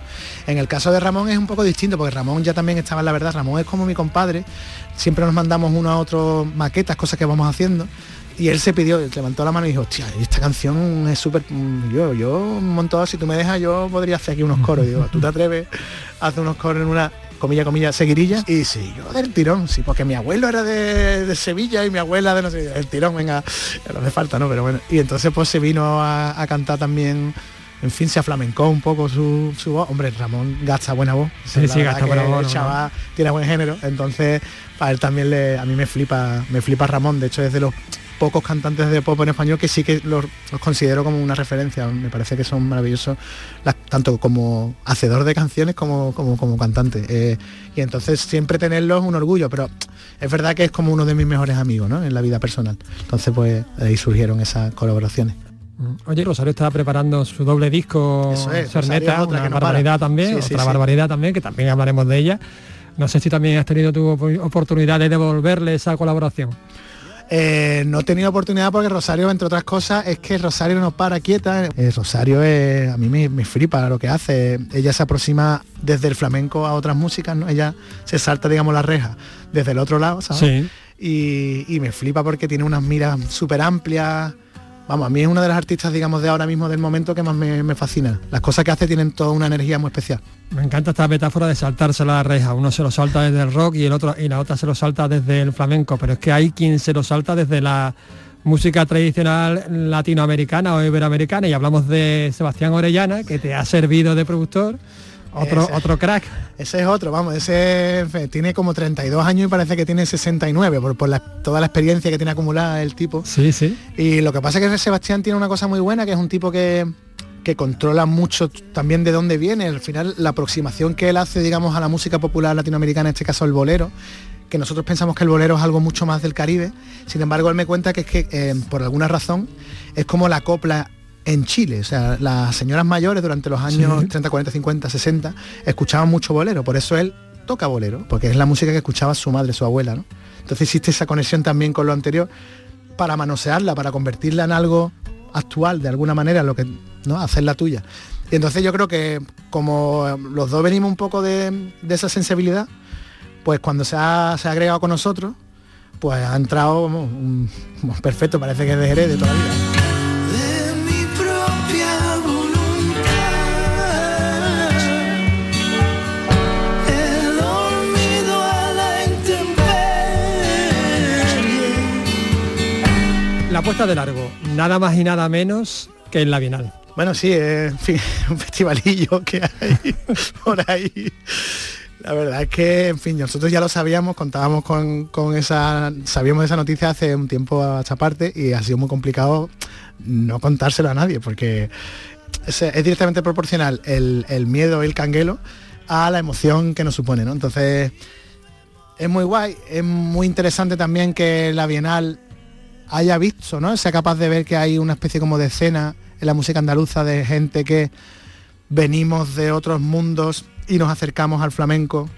En el caso de Ramón es un poco distinto porque Ramón ya también estaba en la verdad. Ramón es como mi compadre. Siempre nos mandamos uno a otro maquetas, cosas que vamos haciendo. Y él se pidió, levantó la mano y dijo, hostia, esta canción es súper... Yo, yo un montón, si tú me dejas, yo podría hacer aquí unos coros. Y digo, ¿tú te atreves a hacer unos coros en una comilla, comilla, seguirilla? Y sí, yo del tirón, sí, porque mi abuelo era de, de Sevilla y mi abuela de no sé, el tirón, venga, no hace falta, ¿no? Pero bueno. Y entonces pues se vino a, a cantar también... En fin, se aflamencó un poco su, su voz. Hombre, Ramón gasta buena voz. Sí, gasta buena voz, El ¿no? chaval tiene buen género. Entonces, para él también le, a mí me flipa, me flipa Ramón. De hecho, es de los pocos cantantes de pop en español que sí que los, los considero como una referencia. Me parece que son maravillosos, las- tanto como hacedor de canciones como, como, como cantante. Eh, y entonces siempre tenerlos es un orgullo, pero es verdad que es como uno de mis mejores amigos ¿no? en la vida personal. Entonces, pues ahí surgieron esas colaboraciones. Oye, Rosario está preparando su doble disco es, Cerneta, otra una que no barbaridad para. también, Sí, sí, otra sí. barbaridad también, que también hablaremos de ella. No sé si también has tenido tu op- oportunidad de devolverle esa colaboración. Eh, no he tenido oportunidad porque Rosario, entre otras cosas, es que Rosario no para quieta. Eh, Rosario es- a mí me, me flipa lo que hace. Ella se aproxima desde el flamenco a otras músicas, ¿no? Ella se salta, digamos, la reja desde el otro lado, ¿sabes? Sí. Y, y me flipa porque tiene unas miras súper amplias. Vamos, a mí es una de las artistas, digamos, de ahora mismo del momento que más me, me fascina. Las cosas que hace tienen toda una energía muy especial. Me encanta esta metáfora de saltarse la reja. Uno se lo salta desde el rock y el otro y la otra se lo salta desde el flamenco, pero es que hay quien se lo salta desde la música tradicional latinoamericana o iberoamericana y hablamos de Sebastián Orellana que te ha servido de productor, otro Ese- otro crack. Ese es otro, vamos, ese tiene como 32 años y parece que tiene 69 por, por la- toda la experiencia que tiene acumulada el tipo. Sí, sí. Y lo que pasa es que Sebastián tiene una cosa muy buena, que es un tipo que, que controla mucho también de dónde viene. Al final, la aproximación que él hace, digamos, a la música popular latinoamericana, en este caso el bolero, que nosotros pensamos que el bolero es algo mucho más del Caribe. Sin embargo, él me cuenta que es que, eh, por alguna razón, es como la copla en Chile. O sea, las señoras mayores durante los años Sí. 30, 40, 50, 60 escuchaban mucho bolero. Por eso él toca bolero, porque es la música que escuchaba su madre, su abuela. ¿no? Entonces existe esa conexión también con lo anterior para manosearla, para convertirla en algo actual de alguna manera, lo que no hacerla tuya. Y entonces yo creo que como los dos venimos un poco de, de esa sensibilidad, pues cuando se ha, se ha agregado con nosotros, pues ha entrado un- perfecto, parece que es de Jerez de toda la vida. La puesta de largo, nada más y nada menos que en la Bienal. Bueno, sí, es fin, un festivalillo que hay por ahí. La verdad es que, en fin, nosotros ya lo sabíamos, contábamos con, esa, sabíamos esa noticia hace un tiempo a esta parte y ha sido muy complicado no contárselo a nadie porque es, directamente proporcional el, el miedo y el canguelo a la emoción que nos supone, ¿no? Entonces, es muy guay, es muy interesante también que la Bienal haya visto, ¿no? Sea capaz de ver que hay una especie como de escena en la música andaluza de gente que venimos de otros mundos y nos acercamos al flamenco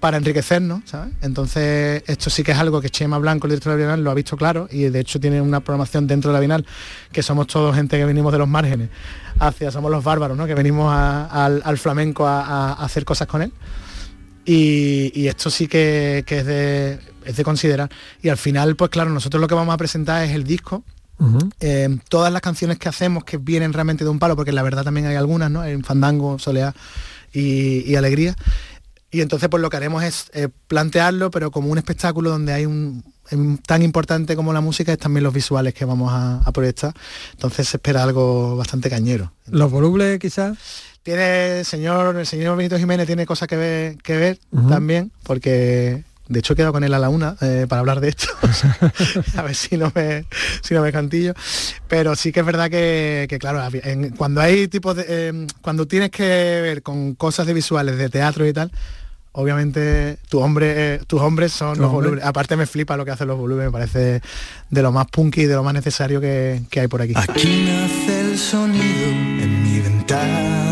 para enriquecernos, ¿sabes? Entonces, esto sí que es algo que Chema Blanco, el director de la Bienal, lo ha visto claro y de hecho tiene una programación dentro de la Bienal que somos todos gente que venimos de los márgenes hacia, somos los bárbaros, ¿no? Que venimos a- al, al flamenco a, a- a hacer cosas con él. Y, y esto sí que, que es, de, es de considerar. Y al final, pues claro, nosotros lo que vamos a presentar es el disco, eh, todas las canciones que hacemos que vienen realmente de un palo, porque la verdad también hay algunas, ¿no? En Fandango, Soleá y, y Alegría. Y entonces pues lo que haremos es eh, plantearlo, pero como un espectáculo donde hay un, un- tan importante como la música es también los visuales que vamos a, a proyectar. Entonces se espera algo bastante cañero. Los volubles quizás. Tiene el señor, el señor Benito Jiménez tiene cosas que ver, que ver también, porque de hecho he quedado con él a la una eh, para hablar de esto. a ver si no me si no me cantillo. Pero sí que es verdad que, que, claro, en- cuando hay tipos de. eh, cuando tienes que ver con cosas de visuales de teatro y tal, obviamente tu hombre, eh, tus hombres son Tu los hombre. volúmenes. Aparte me flipa lo que hacen los volúmenes, me parece de lo más punky y de lo más necesario que, que hay por aquí. Aquí nace el sonido en mi ventana.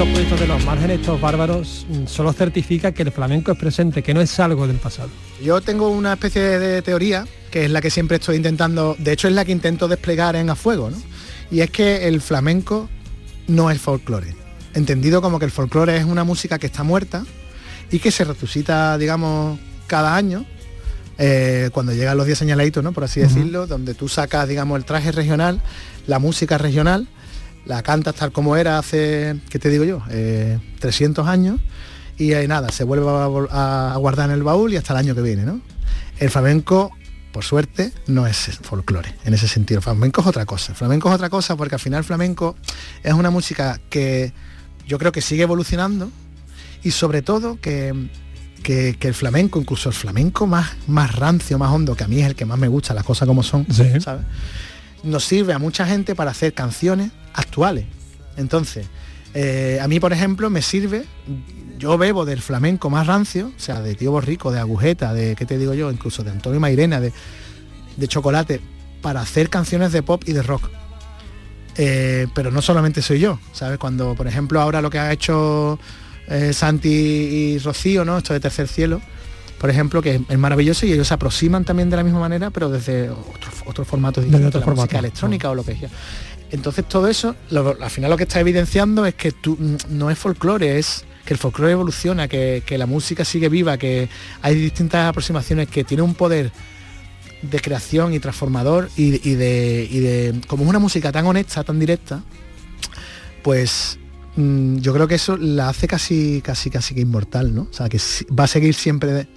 Estos proyectos de los márgenes, estos bárbaros, mm, solo certifica que el flamenco es presente, que no es algo del pasado. Yo tengo una especie de teoría, que es la que siempre estoy intentando, de hecho es la que intento desplegar en A Fuego, ¿no? Y es que el flamenco no es folclore. Entendido como que el folclore es una música que está muerta y que se resucita, digamos, cada año, eh, cuando llegan los días señaladitos, ¿no? Por así decirlo, donde tú sacas, digamos, el traje regional, la música regional, la cantas tal como era hace, ¿qué te digo yo? Eh, 300 años y eh, nada, se vuelve a, guardar en el baúl y hasta el año que viene, ¿no? El flamenco, por suerte, no es folclore en ese sentido. El flamenco es otra cosa. El flamenco es otra cosa porque al final el flamenco es una música que yo creo que sigue evolucionando y sobre todo que, que- que el flamenco, incluso el flamenco más, más rancio, más hondo, que a mí es el que más me gusta, las cosas como son, ¿sabes? Nos sirve a mucha gente para hacer canciones actuales. Entonces, eh, a mí, por ejemplo, me sirve, yo bebo del flamenco más rancio, o sea, de Tío Borrico, de Agujeta, de, ¿qué te digo yo? Incluso de Antonio Mairena, de, de Chocolate, para hacer canciones de pop y de rock. Eh, pero no solamente soy yo, ¿sabes? Cuando, por ejemplo, ahora lo que ha hecho eh, Santi y Rocío, ¿no? Esto de Tercer Cielo, por ejemplo, que es, maravilloso y ellos se aproximan también de la misma manera, pero desde otros otros formatos Desde distintos, otro la música formato. electrónica o lo que sea. Entonces todo eso, lo- al final lo que está evidenciando es que tú, no es folclore, es que el folclore evoluciona, que, la música sigue viva, que hay distintas aproximaciones, que tiene un poder de creación y transformador y, de, y de- como es una música tan honesta, tan directa, pues mm, yo creo que eso la hace casi casi casi que inmortal, ¿no? O sea, que va a seguir siempre de-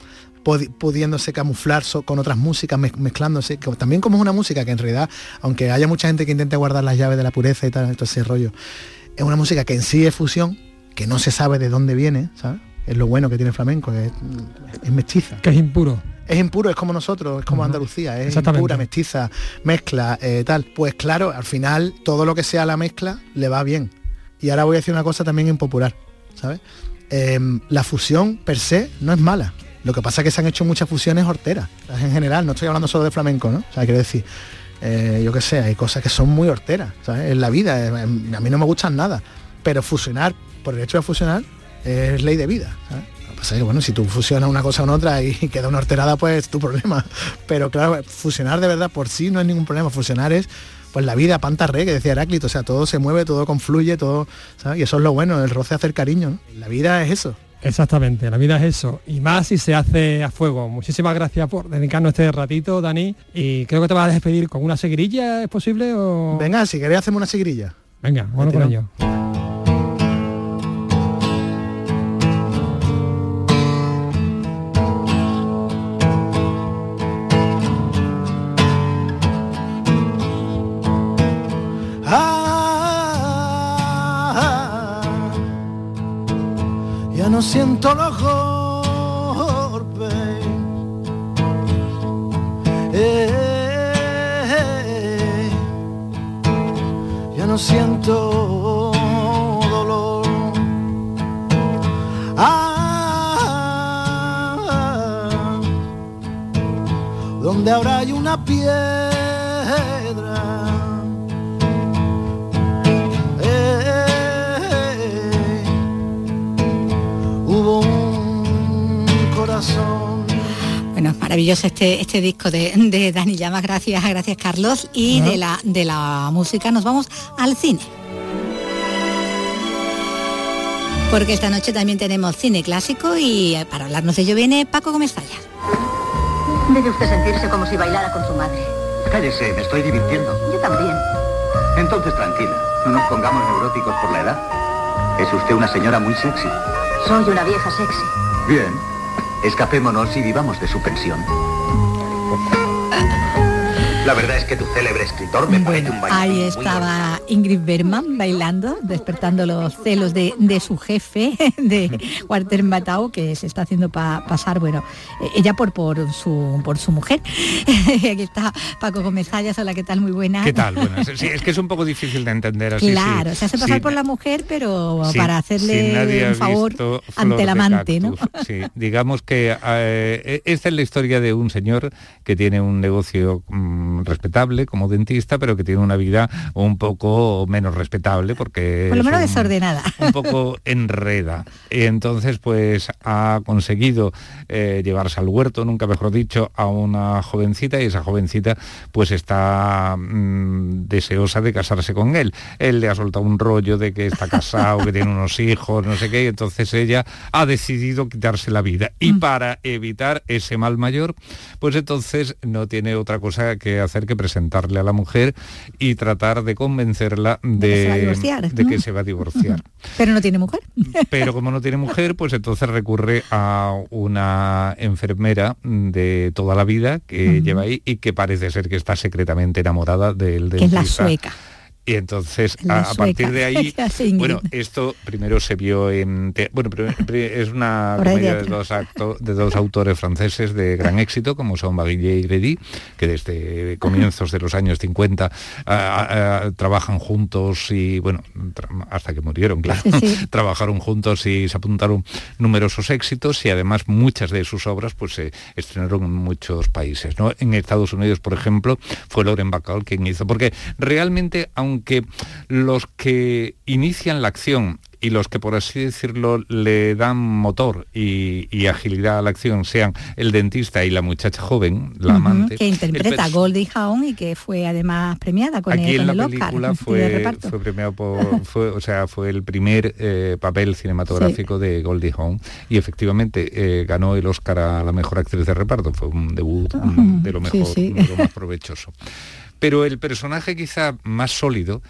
pudiéndose camuflar so- con otras músicas, mez- mezclándose, que también como es una música que en realidad, aunque haya mucha gente que intente guardar las llaves de la pureza y tal, todo ese rollo, es una música que en sí es fusión, que no se sabe de dónde viene, ¿sabes? Es lo bueno que tiene el flamenco, es, es mestiza. Que es impuro. Es impuro, es como nosotros, es como. Andalucía, es impura, mestiza, mezcla, eh, tal. Pues claro, al final todo lo que sea la mezcla le va bien. Y ahora voy a decir una cosa también impopular, ¿sabes? Em, la fusión per se no es mala. Lo que pasa es que se han hecho muchas fusiones horteras, en general, no estoy hablando solo de flamenco, ¿no? O sea, quiero decir, eh, yo qué sé, hay cosas que son muy horteras, ¿sabes? En la vida, eh, a mí no me gustan nada. Pero fusionar, por el hecho de fusionar, es ley de vida, ¿sabes? Pasa que, bueno, si tú fusionas una cosa con otra y queda una horterada, pues es tu problema. Pero claro, fusionar de verdad por sí no es ningún problema. Fusionar es pues la vida, panta re, que decía Heráclito, o sea, todo se mueve, todo confluye, todo, ¿sabes? Y eso es lo bueno, el roce hace el cariño, ¿no? La vida es eso. Exactamente, la vida es eso. Y más si se hace a fuego. Muchísimas gracias por dedicarnos este ratito, Dani. Y creo que te vas a despedir con una seguirilla, ¿es posible? O... Venga, si queréis hacemos una seguirilla. Venga, bueno con ello. Siento los golpes. Eh, ya no siento dolor. Ah, donde ahora hay una piedra. Maravilloso este, este disco de, de Dani Llamas, gracias, gracias Carlos. Y de, la, de la música nos vamos al cine. Porque esta noche también tenemos cine clásico y eh, para hablarnos de ello viene Paco Gómez Falla. Debe usted sentirse como si bailara con su madre. Cállese, me estoy divirtiendo. Yo también. Entonces tranquila, no nos pongamos neuróticos por la edad. Es usted una señora muy sexy. Soy una vieja sexy. Bien, escapémonos y vivamos de su pensión. La verdad es que tu célebre escritor me parece un Ahí muy estaba Ingrid Berman bailando, despertando los celos de, de su jefe, de Walter Matthau, que se está haciendo pa- pasar, bueno, eh, ella por, por, su, por su mujer. Aquí está Paco Gómez Ayas, hola, ¿qué tal? Muy buena. ¿Qué tal? Bueno, sí, es que es un poco difícil de entender así. Claro, sí, se hace pasar sí, por la mujer, pero sí, para hacerle un favor ante el amante, ¿no? Sí, digamos que eh, esta es la historia de un señor que tiene un negocio mm, respetable como dentista, pero que tiene una vida un poco menos respetable porque Por lo menos un- desordenada. un poco enreda. Y entonces, pues ha conseguido eh, llevarse al huerto, nunca mejor dicho, a una jovencita y esa jovencita pues está mm, deseosa de casarse con él. Él le ha soltado un rollo de que está casado, que tiene unos hijos, no sé qué, y entonces ella ha decidido quitarse la vida. Y para evitar ese mal mayor, pues entonces no tiene otra cosa que hacer que presentarle a la mujer y tratar de convencerla de, que se va a divorciar, de que se va a divorciar. Pero no tiene mujer. Pero como no tiene mujer, pues entonces recurre a una enfermera de toda la vida que lleva ahí y que parece ser que está secretamente enamorada del Que es la dentista. sueca. Y entonces, a, a partir de ahí, bueno, esto primero se vio en... bueno, es una comedia de dos, acto- de dos autores franceses de gran éxito, como son Baguillet y Gredy, que desde comienzos de los años 50 ah, ah, trabajan juntos y, bueno, tra- hasta que murieron, claro, trabajaron juntos y se apuntaron numerosos éxitos y además muchas de sus obras pues se estrenaron en muchos países. ¿no? En Estados Unidos, por ejemplo, fue Loren Bacall quien hizo, porque realmente, aunque los que inician la acción y los que, por así decirlo, le dan motor y, y agilidad a la acción sean el dentista y la muchacha joven, la amante, que interpreta a Goldie Hawn y que fue además premiada con, Aquí el, en con la el Oscar. película de fue, fue premiado por, fue, o sea, fue el primer eh, papel cinematográfico de Goldie Hawn y efectivamente eh, ganó el Oscar a la mejor actriz de reparto. Fue un debut de lo sí, mejor, sí. de lo más provechoso. Pero el personaje quizá más sólido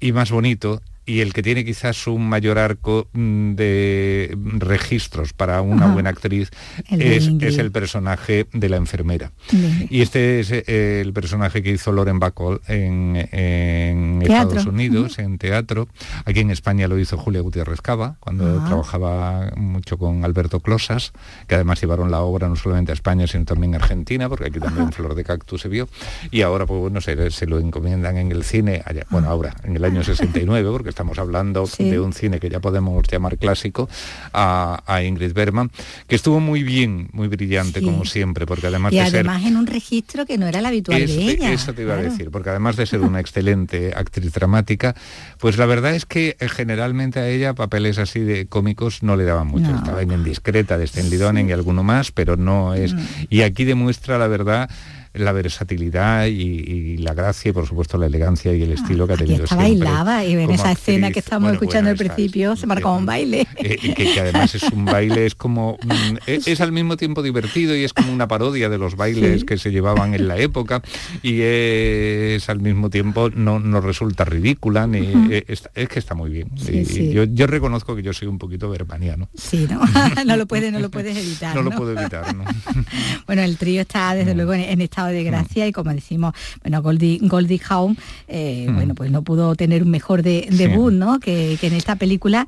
y más bonito y el que tiene quizás un mayor arco mm, de registros para una Ajá. buena actriz El es, el personaje de la enfermera. Bien. Y este es eh, el personaje que hizo Loren Bacall en. Estados Unidos, en teatro. Aquí en España lo hizo Julia Gutiérrez Cava, cuando Ah. trabajaba mucho con Alberto Closas, que además llevaron la obra no solamente a España, sino también a Argentina, porque aquí también Flor de Cactus se vio. Y ahora, pues bueno, se, se lo encomiendan en el cine, allá- bueno, ahora, en el año 69, porque estamos hablando Sí. de un cine que ya podemos llamar clásico, a, a Ingrid Bergman, que estuvo muy bien, muy brillante, Sí. como siempre, porque además Y de ser además en un registro que no era el habitual de ella. eso te iba claro. a decir, porque además de ser una excelente actriz dramática, pues la verdad es que eh, generalmente a ella papeles así de cómicos no le daban mucho. No. Estaba en Indiscreta de Stanley Donen y alguno más, pero no es... Mm. Y aquí demuestra la verdad la versatilidad y, y la gracia y por supuesto la elegancia y el estilo que ha Y tenido esta bailaba y en esa escena actriz. que estamos Bueno, escuchando bueno, al esta- principio se marcaba un baile. eh, y que, que además es un baile, es como, mm, es, es al mismo tiempo divertido y es como una parodia de los bailes Sí. que se llevaban en la época y es al mismo tiempo no, no resulta ridícula, ni eh, es que está muy bien. Sí, Y sí. Yo, yo reconozco que yo soy un poquito bermaniano. Sí, ¿no? no lo puedes, no lo puedes evitar. No lo puedo evitar, ¿no? Bueno, el trío está desde luego en, en estado de gracia y como decimos, bueno, Goldie, Goldie Hawn, eh, Mm. bueno, pues no pudo tener un mejor de- Sí. debut, ¿no? Que, que en esta película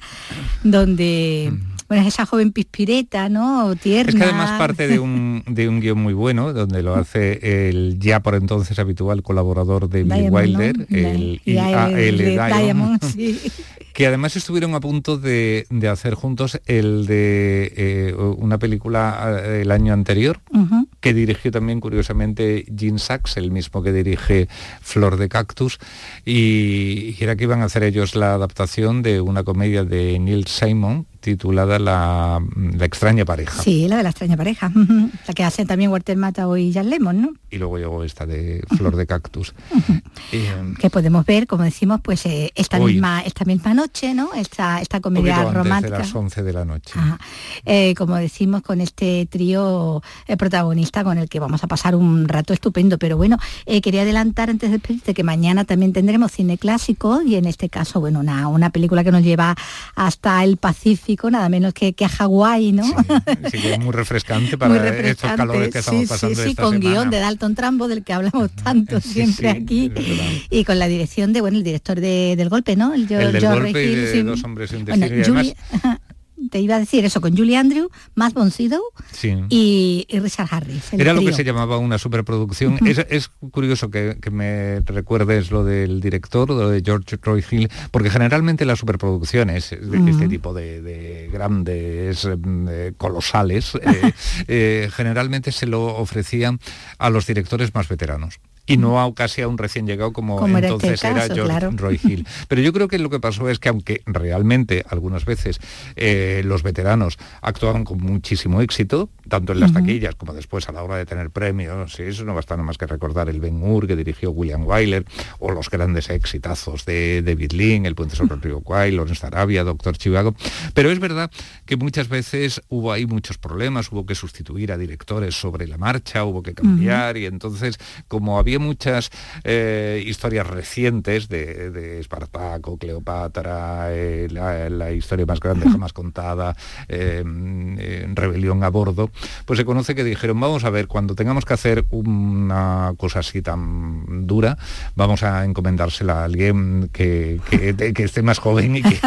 donde, bueno, es esa joven pispireta, ¿no? Tierna. Es que además parte de un, de un guion muy bueno, donde lo hace el ya por entonces habitual colaborador de Billy Wilder, ¿no? el el Diamond, Diamond, sí. que además estuvieron a punto de, de hacer juntos el de eh, una película eh, el año anterior, que dirigió también curiosamente Gene Sachs, el mismo que dirige Flor de Cactus, y, y era que iban a hacer ellos la adaptación de una comedia de Neil Simon, titulada la, la extraña pareja. Sí, la de la extraña pareja, la que hacen también Walter Matthau y Jan Lemon, ¿no? Y luego llegó esta de Flor de Cactus. Eh, Que podemos ver, como decimos, pues eh, esta Hoy. misma esta misma noche, ¿no? Esta esta comedia antes romántica. de las 11 de la noche. Eh, como decimos, con este trío protagonista con el que vamos a pasar un rato estupendo. Pero bueno, quería adelantar antes de despedirte que mañana también tendremos cine clásico y en este caso, bueno, una, una película que nos lleva hasta el Pacífico, nada menos que, que a Hawái, ¿no? Sí, es muy refrescante para Muy estos refrescante, calores que estamos sí, pasando sí, sí, esta con semana. guion de Dalton Trambo, del que hablamos tanto siempre aquí, y con la dirección de, bueno, el director de- del golpe, ¿no? El, Jo- El del George golpe y Hill, de sí. dos hombres sin Bueno, y además- te iba a decir eso, con Julie Andrew, Matt Boncido Sí. y, y Richard Harris. Era lo que se llamaba una superproducción. Es, es curioso que, que me recuerdes lo del director, lo de George Roy Hill, porque generalmente las superproducciones, de este tipo de, de grandes, eh, colosales, eh, eh, generalmente se lo ofrecían a los directores más veteranos. Y no a casi a un recién llegado como, Como era este entonces era caso, George claro. Roy Hill. Pero yo creo que lo que pasó es que aunque realmente algunas veces eh, los veteranos actuaban con muchísimo éxito, tanto en las taquillas como después a la hora de tener premios, y eso no basta nada más que recordar el Ben Hur que dirigió William Wyler, o los grandes exitazos de David Lean, El puente sobre el río Kwai, Lawrence Arabia, Doctor Chivago. Pero es verdad que muchas veces hubo ahí muchos problemas, hubo que sustituir a directores sobre la marcha, hubo que cambiar, y entonces como había muchas eh, historias recientes de, de Espartaco, Cleopatra, eh, la, la historia más grande jamás contada, eh, eh, Rebelión a bordo, pues se conoce que dijeron, vamos a ver, cuando tengamos que hacer una cosa así tan dura, vamos a encomendársela a alguien que, que- esté más joven y que,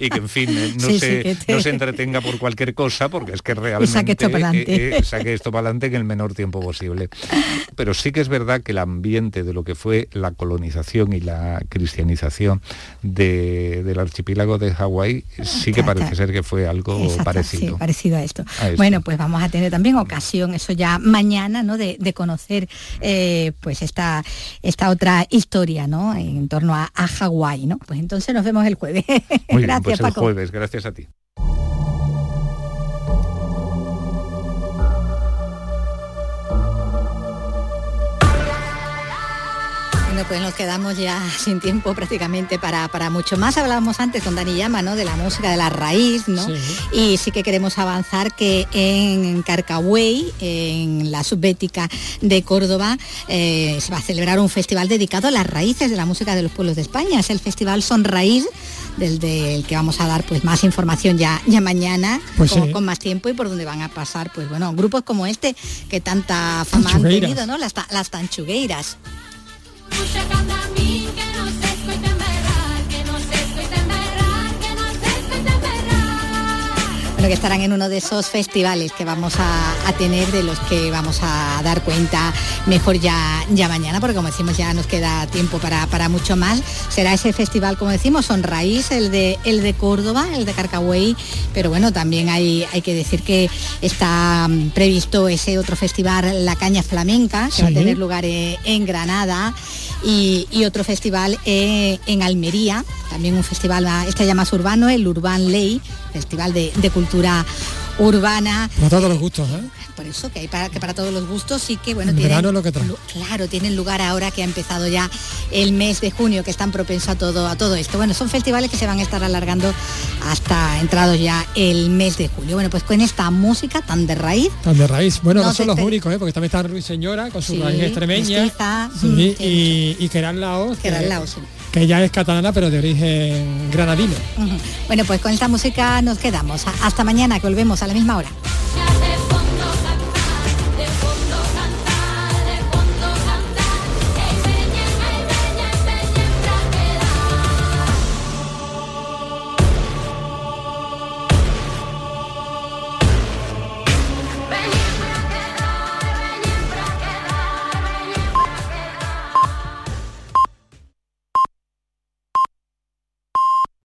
y que, en fin, eh, no, Sí, se, te- no se entretenga por cualquier cosa, porque es que realmente saque esto eh, saque esto para adelante en el menor tiempo posible. Pero sí que es verdad que el ambiente de lo que fue la colonización y la cristianización de- del archipiélago de Hawái sí que parece ser que fue algo Exacto, parecido. sí, parecido a esto. A esto. Bueno, pues vamos a tener también ocasión, eso ya mañana, ¿no? De, de conocer eh, pues esta, esta otra historia, ¿no? En torno a, a Hawái, ¿no? Pues entonces nos vemos el jueves. Muy bien, pues el Paco. jueves, gracias a ti. Bueno, pues nos quedamos ya sin tiempo prácticamente para, para mucho más. Hablábamos antes con Dani Llama, ¿no? De la música de la raíz, ¿no? Sí. Y sí que queremos avanzar que en Carcahuey, en la subbética de Córdoba, eh, se va a celebrar un festival dedicado a las raíces de la música de los pueblos de España. Es el Festival Son Raíz, del, del que vamos a dar pues más información ya, ya mañana, Pues con, sí. con más tiempo y por donde van a pasar, pues bueno, grupos como este que tanta fama han tenido, ¿no? Las, las tanchugueiras. Push Bueno, que estarán en uno de esos festivales que vamos a, a tener, de los que vamos a dar cuenta mejor ya, ya mañana, porque como decimos ya nos queda tiempo para, para mucho más. Será ese festival, como decimos, Son Raíz, el de, el de Córdoba, el de Carcahuey, pero bueno, también hay, hay que decir que está mm, previsto ese otro festival, La Caña Flamenca, que va a tener lugar eh, en Granada, y, otro festival eh, en Almería, también un festival, ah, este ya más urbano, el Urban Ley, Festival de, de Cultura Urbana. Para todos los gustos, ¿eh? Por eso que hay para, que para todos los gustos sí que bueno En tienen, verano lo que trae. claro tienen lugar ahora que ha empezado ya el mes de junio que están propenso a todo a todo esto bueno son festivales que se van a estar alargando hasta entrado ya el mes de julio bueno pues con esta música tan de raíz Tan de raíz. Bueno, no, No son los únicos, ¿eh? porque también está Ruiz Señora con su Sí, raíz extremeña. mestiza, Sí, mm, sí. y, y Keral Laos, Keral que, Laos, sí. que ella es catalana pero de origen granadino. Bueno pues con esta música nos quedamos hasta mañana que volvemos a la misma hora